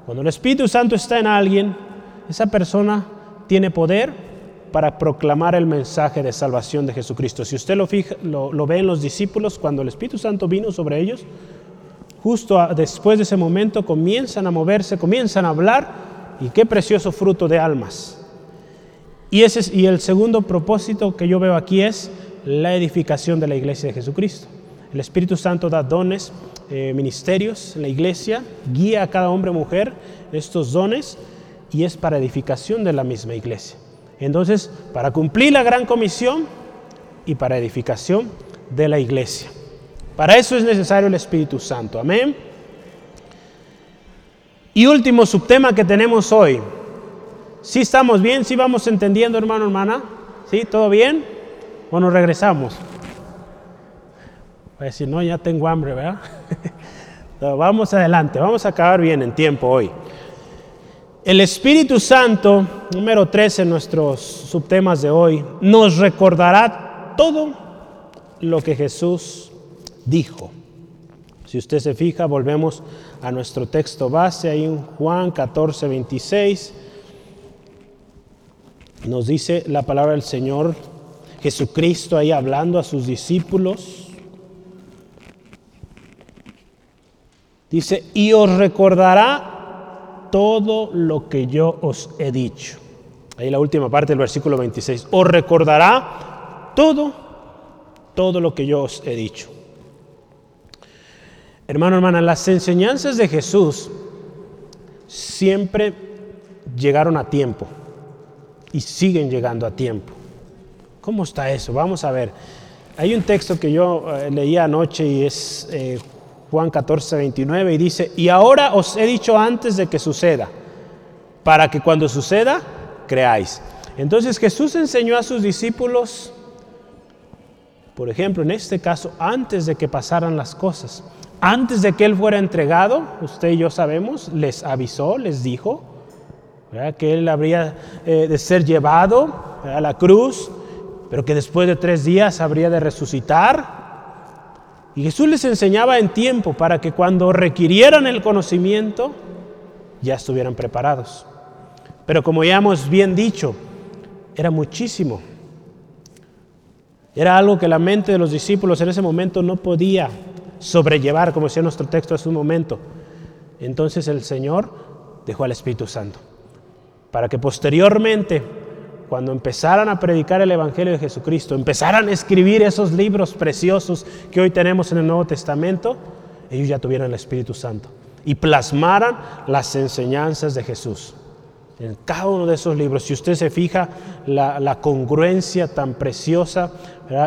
Cuando el Espíritu Santo está en alguien, esa persona tiene poder para proclamar el mensaje de salvación de Jesucristo. Si usted lo, fija, lo, ve en los discípulos, cuando el Espíritu Santo vino sobre ellos, justo después de ese momento comienzan a moverse, comienzan a hablar y qué precioso fruto de almas. Y, y el segundo propósito que yo veo aquí es la edificación de la iglesia de Jesucristo. El Espíritu Santo da dones eh, ministerios en la iglesia, guía a cada hombre o mujer estos dones y es para edificación de la misma iglesia. Entonces, para cumplir la gran comisión y para edificación de la iglesia. Para eso es necesario el Espíritu Santo. Amén. Y último subtema que tenemos hoy. Si estamos bien? si vamos entendiendo, hermano, hermana? ¿Sí? ¿Todo bien? ¿O nos regresamos? A decir, no, ya tengo hambre, ¿verdad? vamos adelante, vamos a acabar bien en tiempo hoy. El Espíritu Santo, número 13 en nuestros subtemas de hoy, nos recordará todo lo que Jesús dijo. Si usted se fija, volvemos a nuestro texto base, ahí en Juan 14, 26. Nos dice la palabra del Señor Jesucristo ahí hablando a sus discípulos. Dice, y os recordará todo lo que yo os he dicho. Ahí la última parte del versículo 26. Os recordará todo, todo lo que yo os he dicho. Hermano, hermana, las enseñanzas de Jesús siempre llegaron a tiempo y siguen llegando a tiempo. ¿Cómo está eso? Vamos a ver. Hay un texto que yo eh, leía anoche y es eh, Juan 14, 29, y dice, y ahora os he dicho antes de que suceda, para que cuando suceda, creáis. Entonces Jesús enseñó a sus discípulos, por ejemplo, en este caso, antes de que pasaran las cosas, antes de que Él fuera entregado, usted y yo sabemos, les avisó, les dijo, que Él habría eh, de ser llevado a la cruz, pero que después de tres días habría de resucitar. Y Jesús les enseñaba en tiempo para que cuando requirieran el conocimiento, ya estuvieran preparados. Pero como ya hemos bien dicho, era muchísimo. Era algo que la mente de los discípulos en ese momento no podía sobrellevar, como decía nuestro texto hace un momento. Entonces el Señor dejó al Espíritu Santo, para que posteriormente, cuando empezaran a predicar el Evangelio de Jesucristo, empezaran a escribir esos libros preciosos que hoy tenemos en el Nuevo Testamento, ellos ya tuvieran el Espíritu Santo y plasmaran las enseñanzas de Jesús. En cada uno de esos libros, si usted se fija, la, congruencia tan preciosa,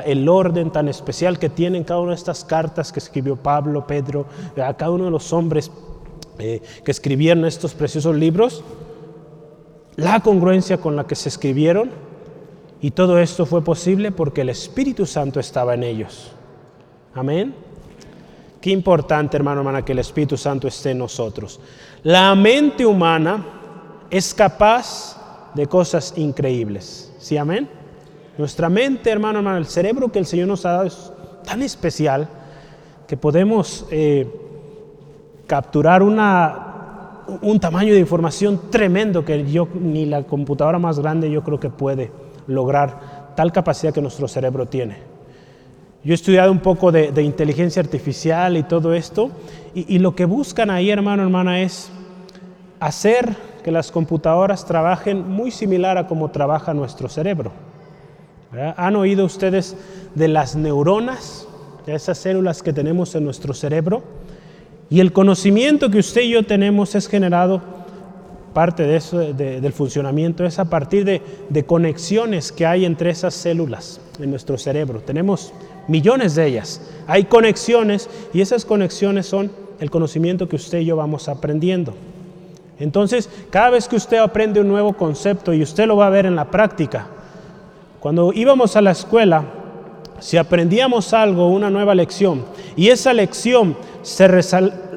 el orden tan especial que tienen cada una de estas cartas que escribió Pablo, Pedro, a cada uno de los hombres eh, que escribieron estos preciosos libros, la congruencia con la que se escribieron, y todo esto fue posible porque el Espíritu Santo estaba en ellos. Amén. Qué importante, hermano, hermana, que el Espíritu Santo esté en nosotros. La mente humana es capaz de cosas increíbles. ¿Sí, amén? Nuestra mente, hermano, hermano, el cerebro que el Señor nos ha dado es tan especial que podemos eh, capturar un tamaño de información tremendo que yo ni la computadora más grande yo creo que puede lograr tal capacidad que nuestro cerebro tiene. Yo he estudiado un poco de, inteligencia artificial y todo esto, y, lo que buscan ahí, hermano, hermana, es hacer que las computadoras trabajen muy similar a como trabaja nuestro cerebro. ¿Han oído ustedes de las neuronas, de esas células que tenemos en nuestro cerebro? Y el conocimiento que usted y yo tenemos es generado, parte de eso, del funcionamiento, es a partir de, de conexiones que hay entre esas células en nuestro cerebro. Tenemos millones de ellas. Hay conexiones y esas conexiones son el conocimiento que usted y yo vamos aprendiendo. Entonces, cada vez que usted aprende un nuevo concepto y usted lo va a ver en la práctica, cuando íbamos a la escuela, si aprendíamos algo, una nueva lección, y esa lección se,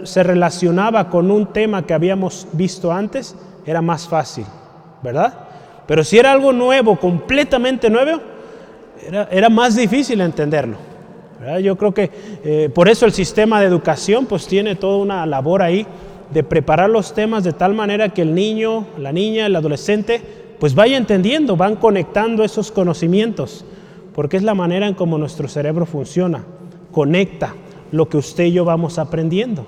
se relacionaba con un tema que habíamos visto antes, era más fácil, ¿verdad? Pero si era algo nuevo, completamente nuevo, era, era más difícil entenderlo. Yo creo que eh, por eso el sistema de educación pues tiene toda una labor ahí de preparar los temas de tal manera que el niño, la niña, el adolescente, pues vaya entendiendo, van conectando esos conocimientos, porque es la manera en cómo nuestro cerebro funciona, conecta lo que usted y yo vamos aprendiendo.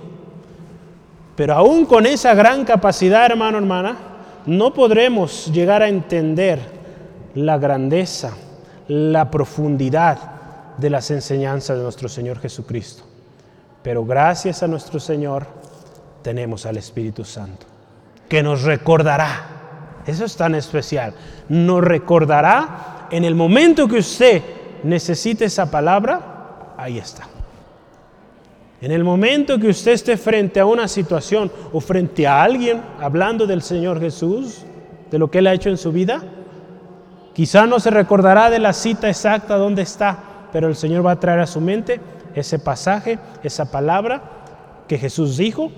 Pero aún con esa gran capacidad, hermano, hermana, no podremos llegar a entender la grandeza, la profundidad de las enseñanzas de nuestro Señor Jesucristo. Pero gracias a nuestro Señor, tenemos al Espíritu Santo, que nos recordará. Eso es tan especial. Nos recordará en el momento que usted necesite esa palabra, ahí está. En el momento que usted esté frente a una situación o frente a alguien hablando del Señor Jesús, de lo que Él ha hecho en su vida, quizá no se recordará de la cita exacta donde está, pero el Señor va a traer a su mente ese pasaje, esa palabra que Jesús dijo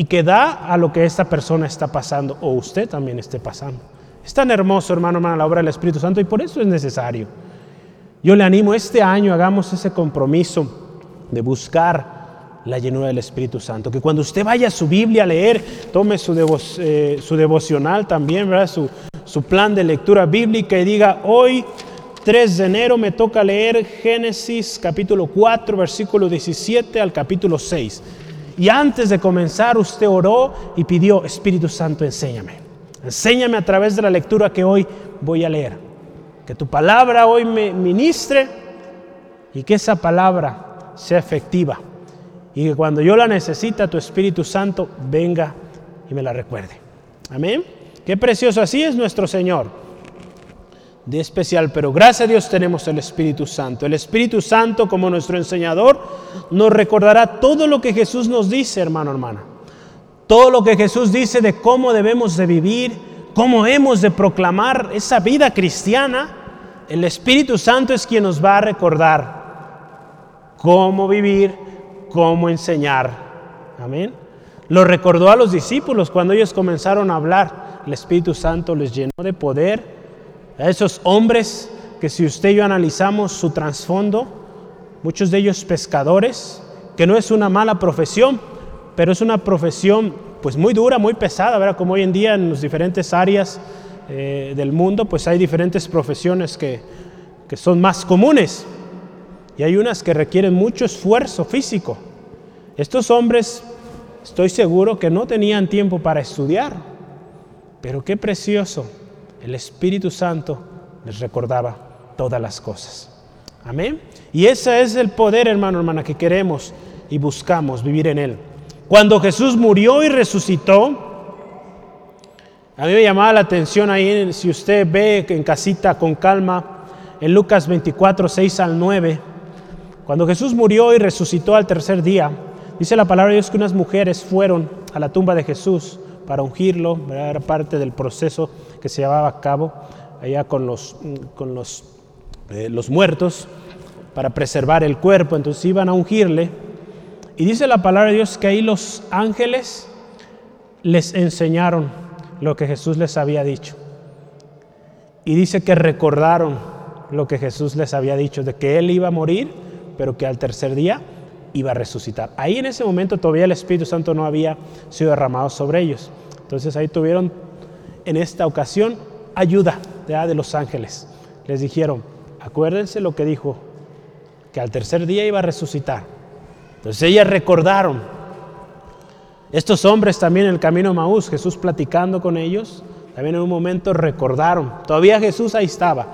y que da a lo que esta persona está pasando o usted también esté pasando. Es tan hermoso, hermano, hermano, la obra del Espíritu Santo y por eso es necesario. Yo le animo, este año hagamos ese compromiso de buscar la llenura del Espíritu Santo. Que cuando usted vaya a su Biblia a leer, tome su, eh, su devocional también, ¿verdad? Su, su plan de lectura bíblica y diga, hoy 3 de enero me toca leer Génesis capítulo 4, versículo 17 al capítulo 6. Y antes de comenzar usted oró y pidió, Espíritu Santo, enséñame. Enséñame a través de la lectura que hoy voy a leer. Que tu palabra hoy me ministre y que esa palabra sea efectiva. Y que cuando yo la necesite, tu Espíritu Santo venga y me la recuerde. Amén. Qué precioso. Así es nuestro Señor. De especial, pero gracias a Dios tenemos el Espíritu Santo. El Espíritu Santo como nuestro enseñador nos recordará todo lo que Jesús nos dice, hermano, hermana. Todo lo que Jesús dice de cómo debemos de vivir, cómo hemos de proclamar esa vida cristiana. El Espíritu Santo es quien nos va a recordar cómo vivir, cómo enseñar. Amén. Lo recordó a los discípulos cuando ellos comenzaron a hablar. El Espíritu Santo les llenó de poder. A esos hombres que si usted y yo analizamos su trasfondo, muchos de ellos pescadores, que no es una mala profesión, pero es una profesión pues muy dura, muy pesada, ¿verdad? Como hoy en día en las diferentes áreas eh, del mundo, pues hay diferentes profesiones que, que son más comunes y hay unas que requieren mucho esfuerzo físico. Estos hombres, estoy seguro que no tenían tiempo para estudiar, pero qué precioso, el Espíritu Santo les recordaba todas las cosas. Amén. Y ese es el poder, hermano, hermana, que queremos y buscamos vivir en él. Cuando Jesús murió y resucitó, a mí me llamaba la atención ahí, si usted ve en casita con calma, en Lucas 24, 6 al 9, cuando Jesús murió y resucitó al tercer día, dice la palabra de Dios que unas mujeres fueron a la tumba de Jesús para ungirlo, era parte del proceso que se llevaba a cabo allá con los, con los, eh, los muertos para preservar el cuerpo, entonces iban a ungirle. Y dice la palabra de Dios que ahí los ángeles les enseñaron lo que Jesús les había dicho. Y dice que recordaron lo que Jesús les había dicho, de que Él iba a morir pero que al tercer día iba a resucitar. Ahí en ese momento todavía el Espíritu Santo no había sido derramado sobre ellos. Entonces ahí tuvieron en esta ocasión ayuda de los ángeles. Les dijeron, acuérdense lo que dijo, que al tercer día iba a resucitar. Entonces ellas recordaron. Estos hombres también en el camino a Maús, Jesús platicando con ellos, también en un momento recordaron. Todavía Jesús ahí estaba.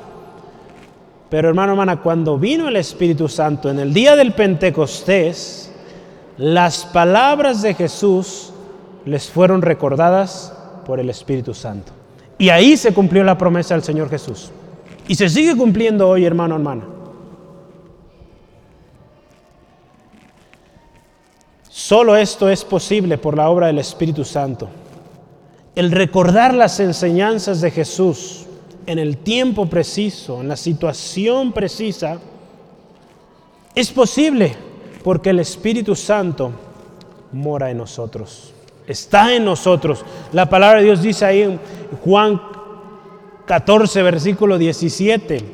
Pero hermano, hermana, cuando vino el Espíritu Santo en el día del Pentecostés, las palabras de Jesús les fueron recordadas por el Espíritu Santo. Y ahí se cumplió la promesa del Señor Jesús. Y se sigue cumpliendo hoy, hermano, hermana. Solo esto es posible por la obra del Espíritu Santo. El recordar las enseñanzas de Jesús en el tiempo preciso, en la situación precisa, es posible porque el Espíritu Santo mora en nosotros, está en nosotros. La palabra de Dios dice ahí en Juan 14, versículo 17.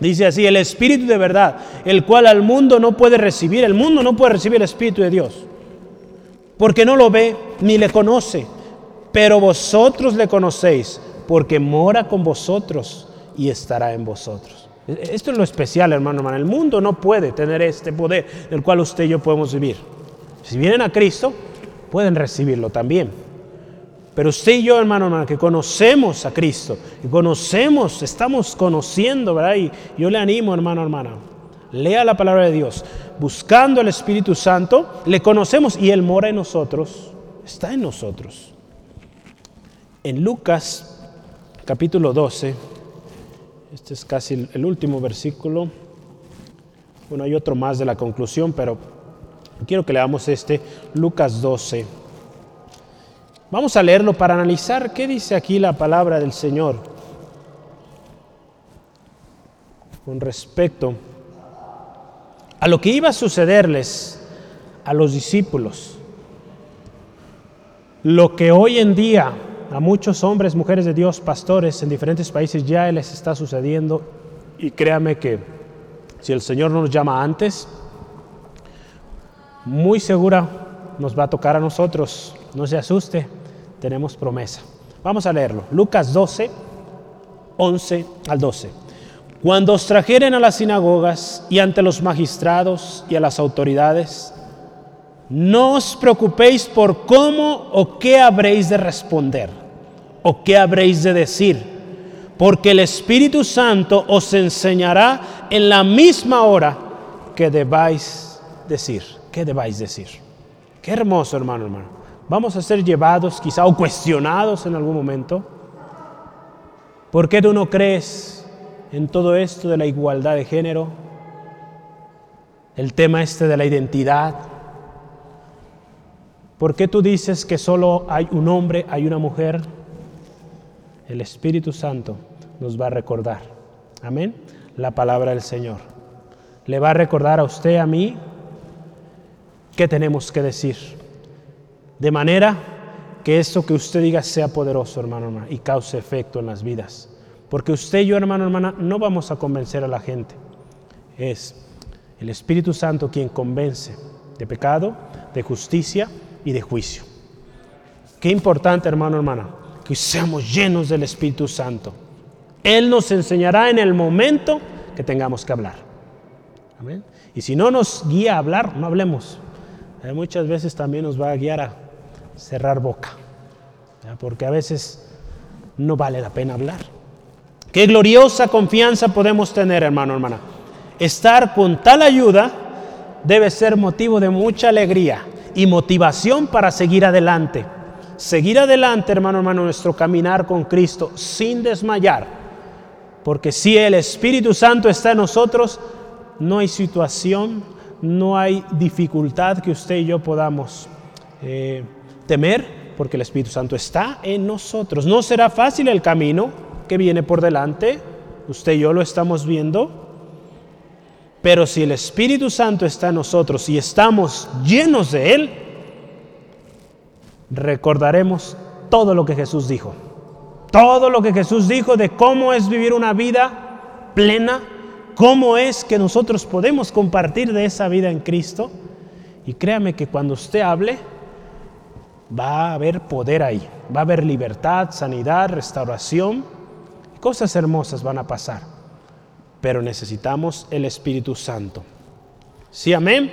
Dice así, el Espíritu de verdad, el cual al mundo no puede recibir, el mundo no puede recibir el Espíritu de Dios, porque no lo ve ni le conoce, pero vosotros le conocéis porque mora con vosotros y estará en vosotros. E-, esto es lo especial, hermano, hermano. El mundo no puede tener este poder del cual usted y yo podemos vivir. Si vienen a Cristo, pueden recibirlo también. Pero usted y yo, hermano, hermano, que conocemos a Cristo, y conocemos, estamos conociendo, ¿verdad? Y yo le animo, hermano, hermana, lea la palabra de Dios. Buscando el Espíritu Santo, le conocemos y Él mora en nosotros, está en nosotros. En Lucas capítulo 12. Este es casi el último versículo. Bueno, hay otro más de la conclusión, pero quiero que leamos este, Lucas 12. Vamos a leerlo para analizar qué dice aquí la palabra del Señor con respecto a lo que iba a sucederles a los discípulos. Lo que hoy en día a muchos hombres, mujeres de Dios, pastores en diferentes países ya les está sucediendo y créame que si el Señor nos llama antes, muy segura nos va a tocar a nosotros. No se asuste, tenemos promesa. Vamos a leerlo. Lucas 12, 11 al 12. Cuando os trajeren a las sinagogas y ante los magistrados y a las autoridades, no os preocupéis por cómo o qué habréis de responder ¿O qué habréis de decir? Porque el Espíritu Santo os enseñará en la misma hora que debáis decir. ¿Qué debáis decir? Qué hermoso, hermano, hermano. Vamos a ser llevados quizá o cuestionados en algún momento. ¿Por qué tú no crees en todo esto de la igualdad de género, el tema este de la identidad. ¿Por qué tú dices que solo hay un hombre, hay una mujer? El Espíritu Santo nos va a recordar. Amén. La palabra del Señor. Le va a recordar a usted, a mí, qué tenemos que decir. De manera que eso que usted diga sea poderoso, hermano, hermana, y cause efecto en las vidas. Porque usted y yo, hermano, hermana, no vamos a convencer a la gente. Es el Espíritu Santo quien convence de pecado, de justicia y de juicio. Qué importante, hermano, hermana, que seamos llenos del Espíritu Santo. Él nos enseñará en el momento que tengamos que hablar. Amén. Y si no nos guía a hablar, no hablemos. Muchas veces también nos va a guiar a cerrar boca, porque a veces no vale la pena hablar. Qué gloriosa confianza podemos tener, hermano, hermana. Estar con tal ayuda debe ser motivo de mucha alegría y motivación para seguir adelante. Seguir adelante, hermano, hermano, nuestro caminar con Cristo sin desmayar. Porque si el Espíritu Santo está en nosotros, no hay situación, no hay dificultad que usted y yo podamos eh, temer, porque el Espíritu Santo está en nosotros. No será fácil el camino que viene por delante, usted y yo lo estamos viendo, pero si el Espíritu Santo está en nosotros y estamos llenos de Él, recordaremos todo lo que Jesús dijo. Todo lo que Jesús dijo de cómo es vivir una vida plena, cómo es que nosotros podemos compartir de esa vida en Cristo. Y créame que cuando usted hable, va a haber poder ahí, va a haber libertad, sanidad, restauración, cosas hermosas van a pasar, pero necesitamos el Espíritu Santo. ¿Sí, amén?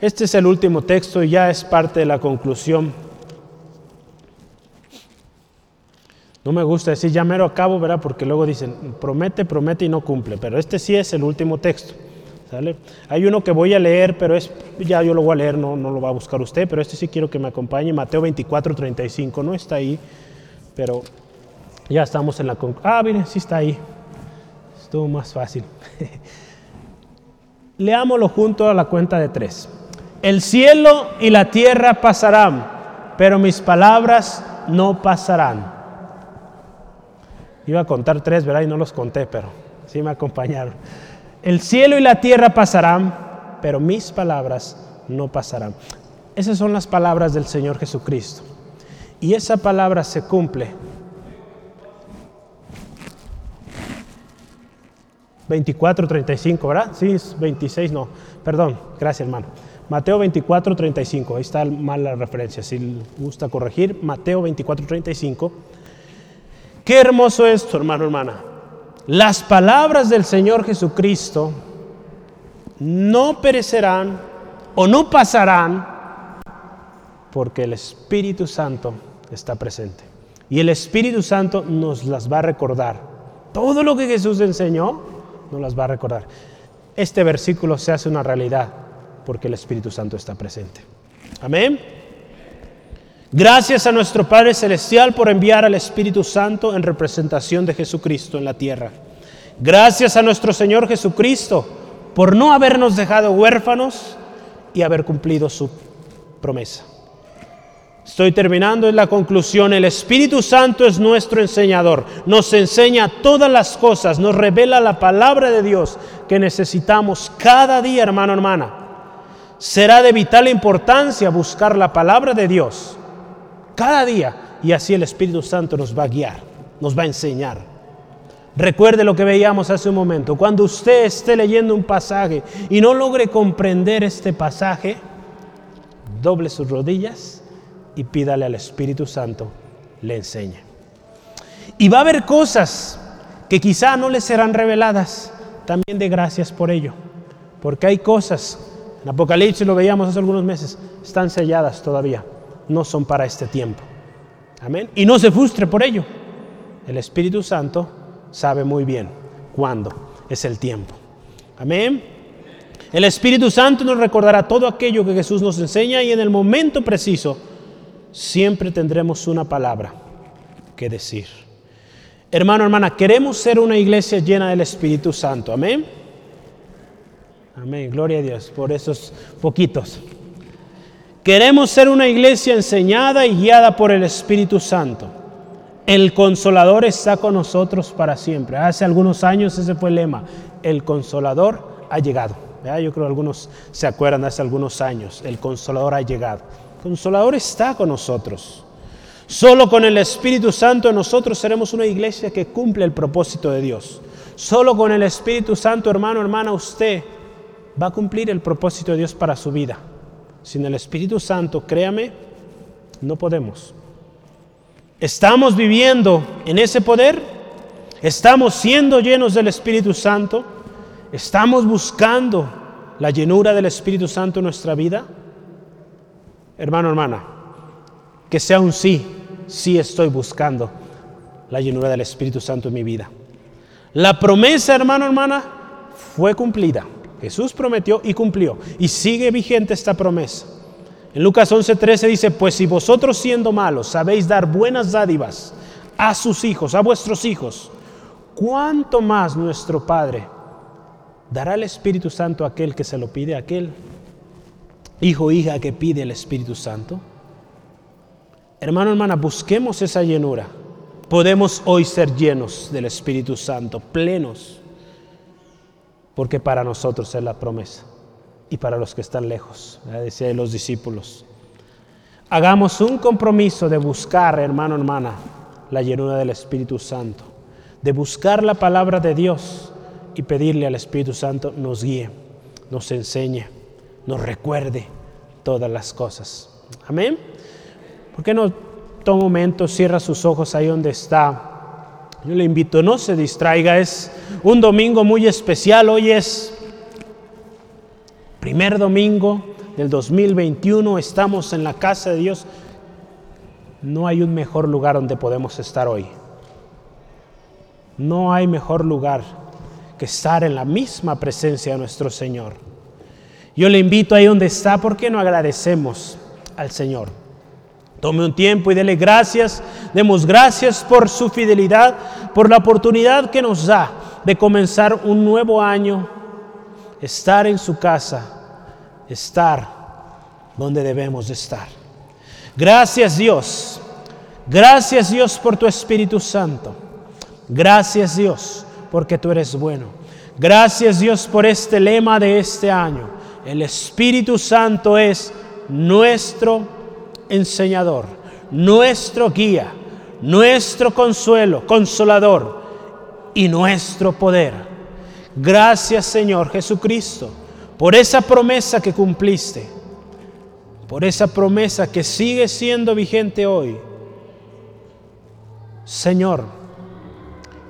Este es el último texto y ya es parte de la conclusión. No me gusta decir ya mero a cabo, ¿verdad? Porque luego dicen, promete, promete y no cumple, pero este sí es el último texto. Hay uno que voy a leer, pero es, ya yo lo voy a leer, no, no lo va a buscar usted, pero este sí quiero que me acompañe, Mateo 24, 35, no está ahí, pero ya estamos en la Ah, mire, sí está ahí. Estuvo más fácil. Leámoslo junto a la cuenta de tres. El cielo y la tierra pasarán, pero mis palabras no pasarán. Iba a contar tres, ¿verdad? Y no los conté, pero sí me acompañaron. El cielo y la tierra pasarán, pero mis palabras no pasarán. Esas son las palabras del Señor Jesucristo. Y esa palabra se cumple. 24, 35, ¿verdad? Sí, 26, no. Perdón, gracias hermano. Mateo 24, 35. Ahí está mal la referencia. Si gusta corregir, Mateo 24, 35. Qué hermoso esto, hermano, hermana. Las palabras del Señor Jesucristo no perecerán o no pasarán porque el Espíritu Santo está presente. Y el Espíritu Santo nos las va a recordar. Todo lo que Jesús enseñó, nos las va a recordar. Este versículo se hace una realidad porque el Espíritu Santo está presente. Amén. Gracias a nuestro Padre Celestial por enviar al Espíritu Santo en representación de Jesucristo en la tierra. Gracias a nuestro Señor Jesucristo por no habernos dejado huérfanos y haber cumplido su promesa. Estoy terminando en la conclusión. El Espíritu Santo es nuestro enseñador. Nos enseña todas las cosas, nos revela la palabra de Dios que necesitamos cada día, hermano, hermana. Será de vital importancia buscar la palabra de Dios cada día y así el Espíritu Santo nos va a guiar, nos va a enseñar. Recuerde lo que veíamos hace un momento. Cuando usted esté leyendo un pasaje y no logre comprender este pasaje, doble sus rodillas y pídale al Espíritu Santo le enseñe. Y va a haber cosas que quizá no le serán reveladas. También de gracias por ello. Porque hay cosas, en Apocalipsis lo veíamos hace algunos meses, están selladas todavía no son para este tiempo. Amén. Y no se frustre por ello. El Espíritu Santo sabe muy bien cuándo es el tiempo. Amén. El Espíritu Santo nos recordará todo aquello que Jesús nos enseña y en el momento preciso siempre tendremos una palabra que decir. Hermano, hermana, queremos ser una iglesia llena del Espíritu Santo. Amén. Amén. Gloria a Dios por esos poquitos. Queremos ser una iglesia enseñada y guiada por el Espíritu Santo. El consolador está con nosotros para siempre. Hace algunos años ese fue el lema. El consolador ha llegado. Yo creo que algunos se acuerdan hace algunos años. El consolador ha llegado. El consolador está con nosotros. Solo con el Espíritu Santo nosotros seremos una iglesia que cumple el propósito de Dios. Solo con el Espíritu Santo, hermano, hermana, usted va a cumplir el propósito de Dios para su vida. Sin el Espíritu Santo, créame, no podemos. ¿Estamos viviendo en ese poder? ¿Estamos siendo llenos del Espíritu Santo? ¿Estamos buscando la llenura del Espíritu Santo en nuestra vida? Hermano, hermana, que sea un sí, sí estoy buscando la llenura del Espíritu Santo en mi vida. La promesa, hermano, hermana, fue cumplida. Jesús prometió y cumplió. Y sigue vigente esta promesa. En Lucas 11:13 dice, pues si vosotros siendo malos sabéis dar buenas dádivas a sus hijos, a vuestros hijos, ¿cuánto más nuestro Padre dará el Espíritu Santo a aquel que se lo pide, a aquel hijo o hija que pide el Espíritu Santo? Hermano, hermana, busquemos esa llenura. Podemos hoy ser llenos del Espíritu Santo, plenos, porque para nosotros es la promesa y para los que están lejos, decía los discípulos. Hagamos un compromiso de buscar, hermano, hermana, la llenura del Espíritu Santo, de buscar la palabra de Dios y pedirle al Espíritu Santo nos guíe, nos enseñe, nos recuerde todas las cosas. Amén. ¿Por qué no toma un momento, cierra sus ojos ahí donde está? Yo le invito, no se distraiga, es un domingo muy especial, hoy es primer domingo del 2021, estamos en la casa de Dios. No hay un mejor lugar donde podemos estar hoy. No hay mejor lugar que estar en la misma presencia de nuestro Señor. Yo le invito ahí donde está, ¿por qué no agradecemos al Señor? Tome un tiempo y dele gracias. Demos gracias por su fidelidad, por la oportunidad que nos da de comenzar un nuevo año, estar en su casa, estar donde debemos de estar. Gracias Dios. Gracias Dios por tu Espíritu Santo. Gracias Dios porque tú eres bueno. Gracias Dios por este lema de este año. El Espíritu Santo es nuestro enseñador, nuestro guía, nuestro consuelo, consolador y nuestro poder. Gracias Señor Jesucristo por esa promesa que cumpliste, por esa promesa que sigue siendo vigente hoy. Señor,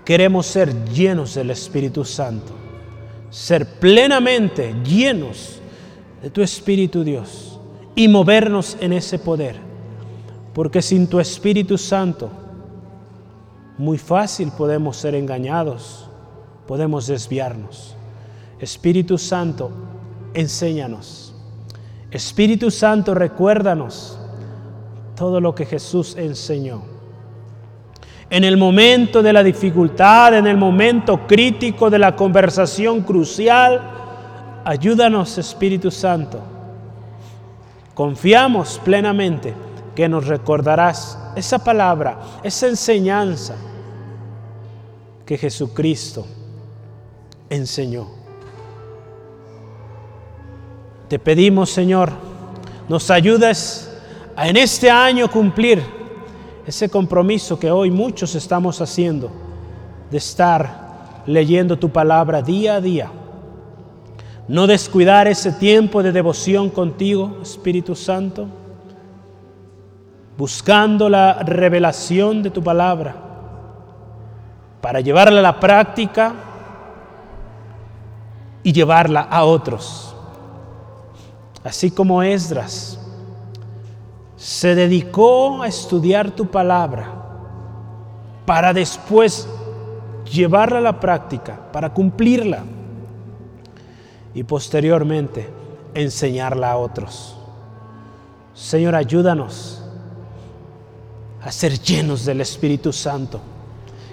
queremos ser llenos del Espíritu Santo, ser plenamente llenos de tu Espíritu Dios y movernos en ese poder. Porque sin tu Espíritu Santo, muy fácil podemos ser engañados, podemos desviarnos. Espíritu Santo, enséñanos. Espíritu Santo, recuérdanos todo lo que Jesús enseñó. En el momento de la dificultad, en el momento crítico de la conversación crucial, ayúdanos, Espíritu Santo Confiamos plenamente que nos recordarás esa palabra, esa enseñanza que Jesucristo enseñó. Te pedimos, Señor, nos ayudes a en este año cumplir ese compromiso que hoy muchos estamos haciendo de estar leyendo tu palabra día a día no descuidar ese tiempo de devoción contigo, Espíritu Santo, buscando la revelación de tu palabra para llevarla a la práctica y llevarla a otros. Así como Esdras se dedicó a estudiar tu palabra para después llevarla a la práctica, para cumplirla y posteriormente enseñarla a otros. Señor, ayúdanos a ser llenos del Espíritu Santo.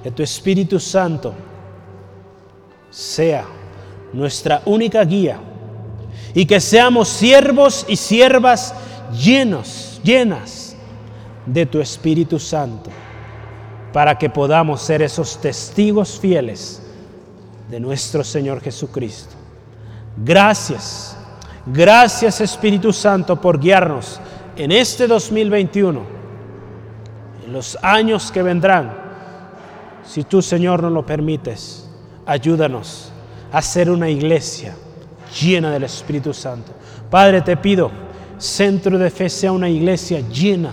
Que tu Espíritu Santo sea nuestra única guía y que seamos siervos y siervas llenos, llenas de tu Espíritu Santo, para que podamos ser esos testigos fieles de nuestro Señor Jesucristo. Gracias, gracias Espíritu Santo por guiarnos en este 2021, en los años que vendrán. Si tú, Señor, nos lo permites, ayúdanos a ser una iglesia llena del Espíritu Santo. Padre, te pido, Centro de Fe sea una iglesia llena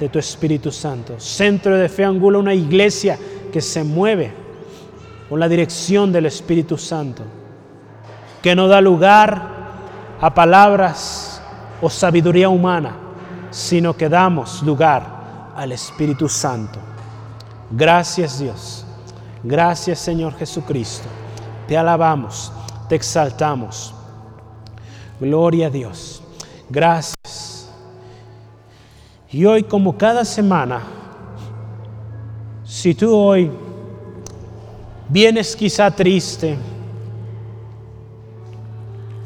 de tu Espíritu Santo. Centro de Fe Angula, una iglesia que se mueve con la dirección del Espíritu Santo, que no da lugar a palabras o sabiduría humana, sino que damos lugar al Espíritu Santo. Gracias Dios. Gracias Señor Jesucristo. Te alabamos te exaltamos. Gloria a Dios. Gracias. Y hoy, como cada semana, si tú hoy vienes quizá triste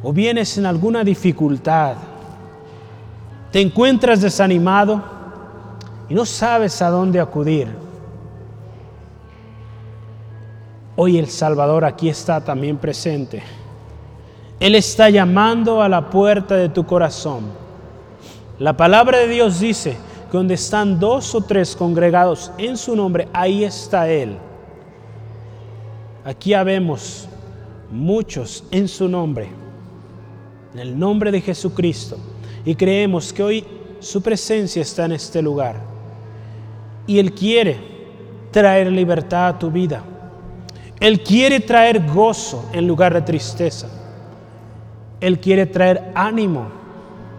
o vienes en alguna dificultad, te encuentras desanimado y no sabes a dónde acudir, Hoy el Salvador aquí está también presente. Él está llamando a la puerta de tu corazón. La palabra de Dios dice que donde están dos o tres congregados en su nombre, ahí está Él. Aquí habemos muchos en su nombre, en el nombre de Jesucristo, y creemos que hoy su presencia está en este lugar. Y Él quiere traer libertad a tu vida. Él quiere traer gozo en lugar de tristeza. Él quiere traer ánimo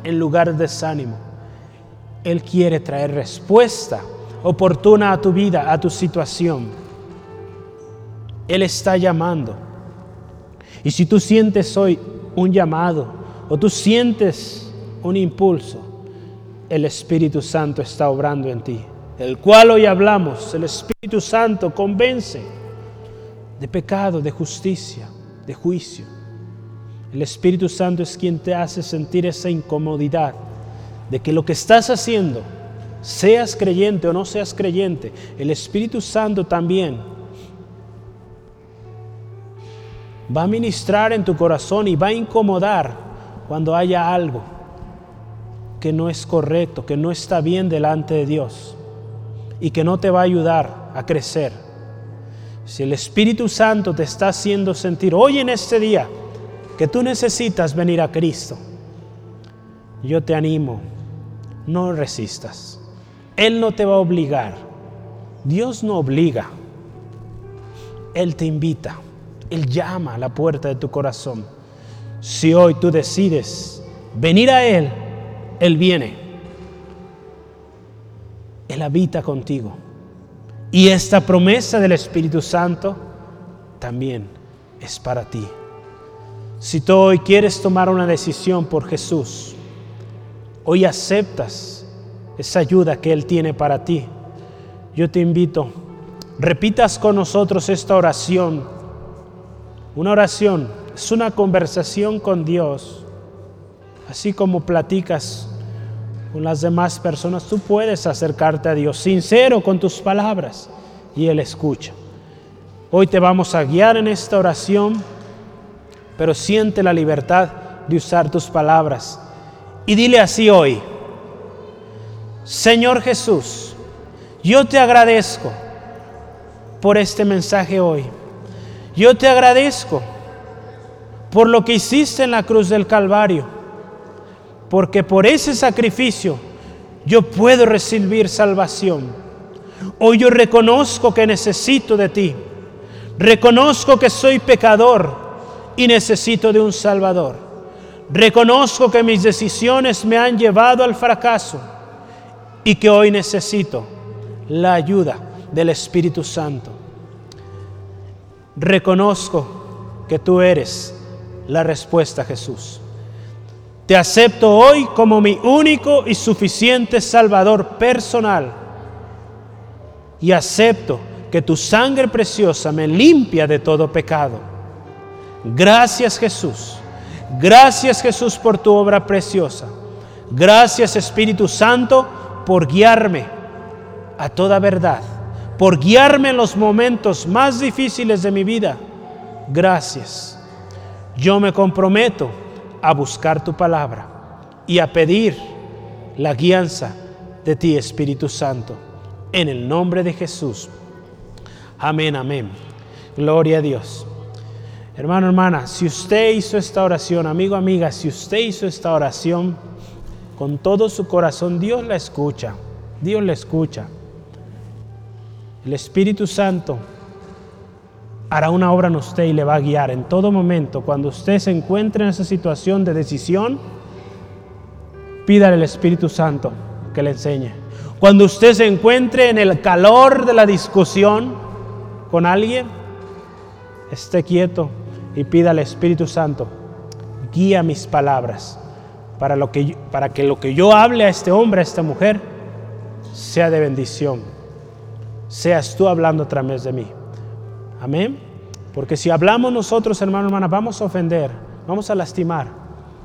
en lugar de desánimo. Él quiere traer respuesta oportuna a tu vida, a tu situación. Él está llamando. Y si tú sientes hoy un llamado o tú sientes un impulso, el Espíritu Santo está obrando en ti, el cual hoy hablamos. El Espíritu Santo convence de pecado, de justicia, de juicio. El Espíritu Santo es quien te hace sentir esa incomodidad de que lo que estás haciendo, seas creyente o no seas creyente, el Espíritu Santo también va a ministrar en tu corazón y va a incomodar cuando haya algo que no es correcto, que no está bien delante de Dios y que no te va a ayudar a crecer. Si el Espíritu Santo te está haciendo sentir hoy en este día que tú necesitas venir a Cristo, yo te animo, no resistas. Él no te va a obligar. Dios no obliga. Él te invita. Él llama a la puerta de tu corazón. Si hoy tú decides venir a Él, Él viene. Él habita contigo. Y esta promesa del Espíritu Santo también es para ti. Si tú hoy quieres tomar una decisión por Jesús, hoy aceptas esa ayuda que Él tiene para ti, yo te invito, repitas con nosotros esta oración. Una oración es una conversación con Dios, así como platicas con las demás personas, tú puedes acercarte a Dios sincero con tus palabras y Él escucha. Hoy te vamos a guiar en esta oración, pero siente la libertad de usar tus palabras. Y dile así hoy, Señor Jesús, yo te agradezco por este mensaje hoy. Yo te agradezco por lo que hiciste en la cruz del Calvario porque por ese sacrificio yo puedo recibir salvación. Hoy yo reconozco que necesito de ti. Reconozco que soy pecador y necesito de un Salvador. Reconozco que mis decisiones me han llevado al fracaso y que hoy necesito la ayuda del Espíritu Santo. Reconozco que tú eres la respuesta, Jesús. Te acepto hoy como mi único y suficiente Salvador personal. Y acepto que tu sangre preciosa me limpia de todo pecado. Gracias Jesús. Gracias Jesús por tu obra preciosa. Gracias Espíritu Santo por guiarme a toda verdad, por guiarme en los momentos más difíciles de mi vida. Gracias. Yo me comprometo a buscar tu palabra y a pedir la guianza de ti, Espíritu Santo. En el nombre de Jesús. Amén, amén. Gloria a Dios. Hermano, hermana, si usted hizo esta oración, amigo, amiga, si usted hizo esta oración con todo su corazón, Dios la escucha. Dios la escucha. El Espíritu Santo hará una obra en usted y le va a guiar en todo momento. Cuando usted se encuentre en esa situación de decisión, pídale al Espíritu Santo que le enseñe. Cuando usted se encuentre en el calor de la discusión con alguien, esté quieto y pida al Espíritu Santo, guía mis palabras para, lo que, para que lo que yo hable a este hombre, a esta mujer, sea de bendición. Seas tú hablando a través de mí. Amén. Porque si hablamos nosotros, hermano, hermana, vamos a ofender, vamos a lastimar.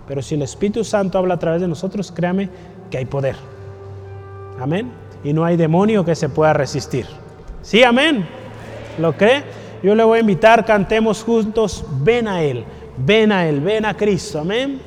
Pero si el Espíritu Santo habla a través de nosotros, créame que hay poder. Amén. Y no hay demonio que se pueda resistir. Sí, amén. ¿Lo cree? Yo le voy a invitar, cantemos juntos, ven a Él, ven a Él, ven a Cristo. Amén.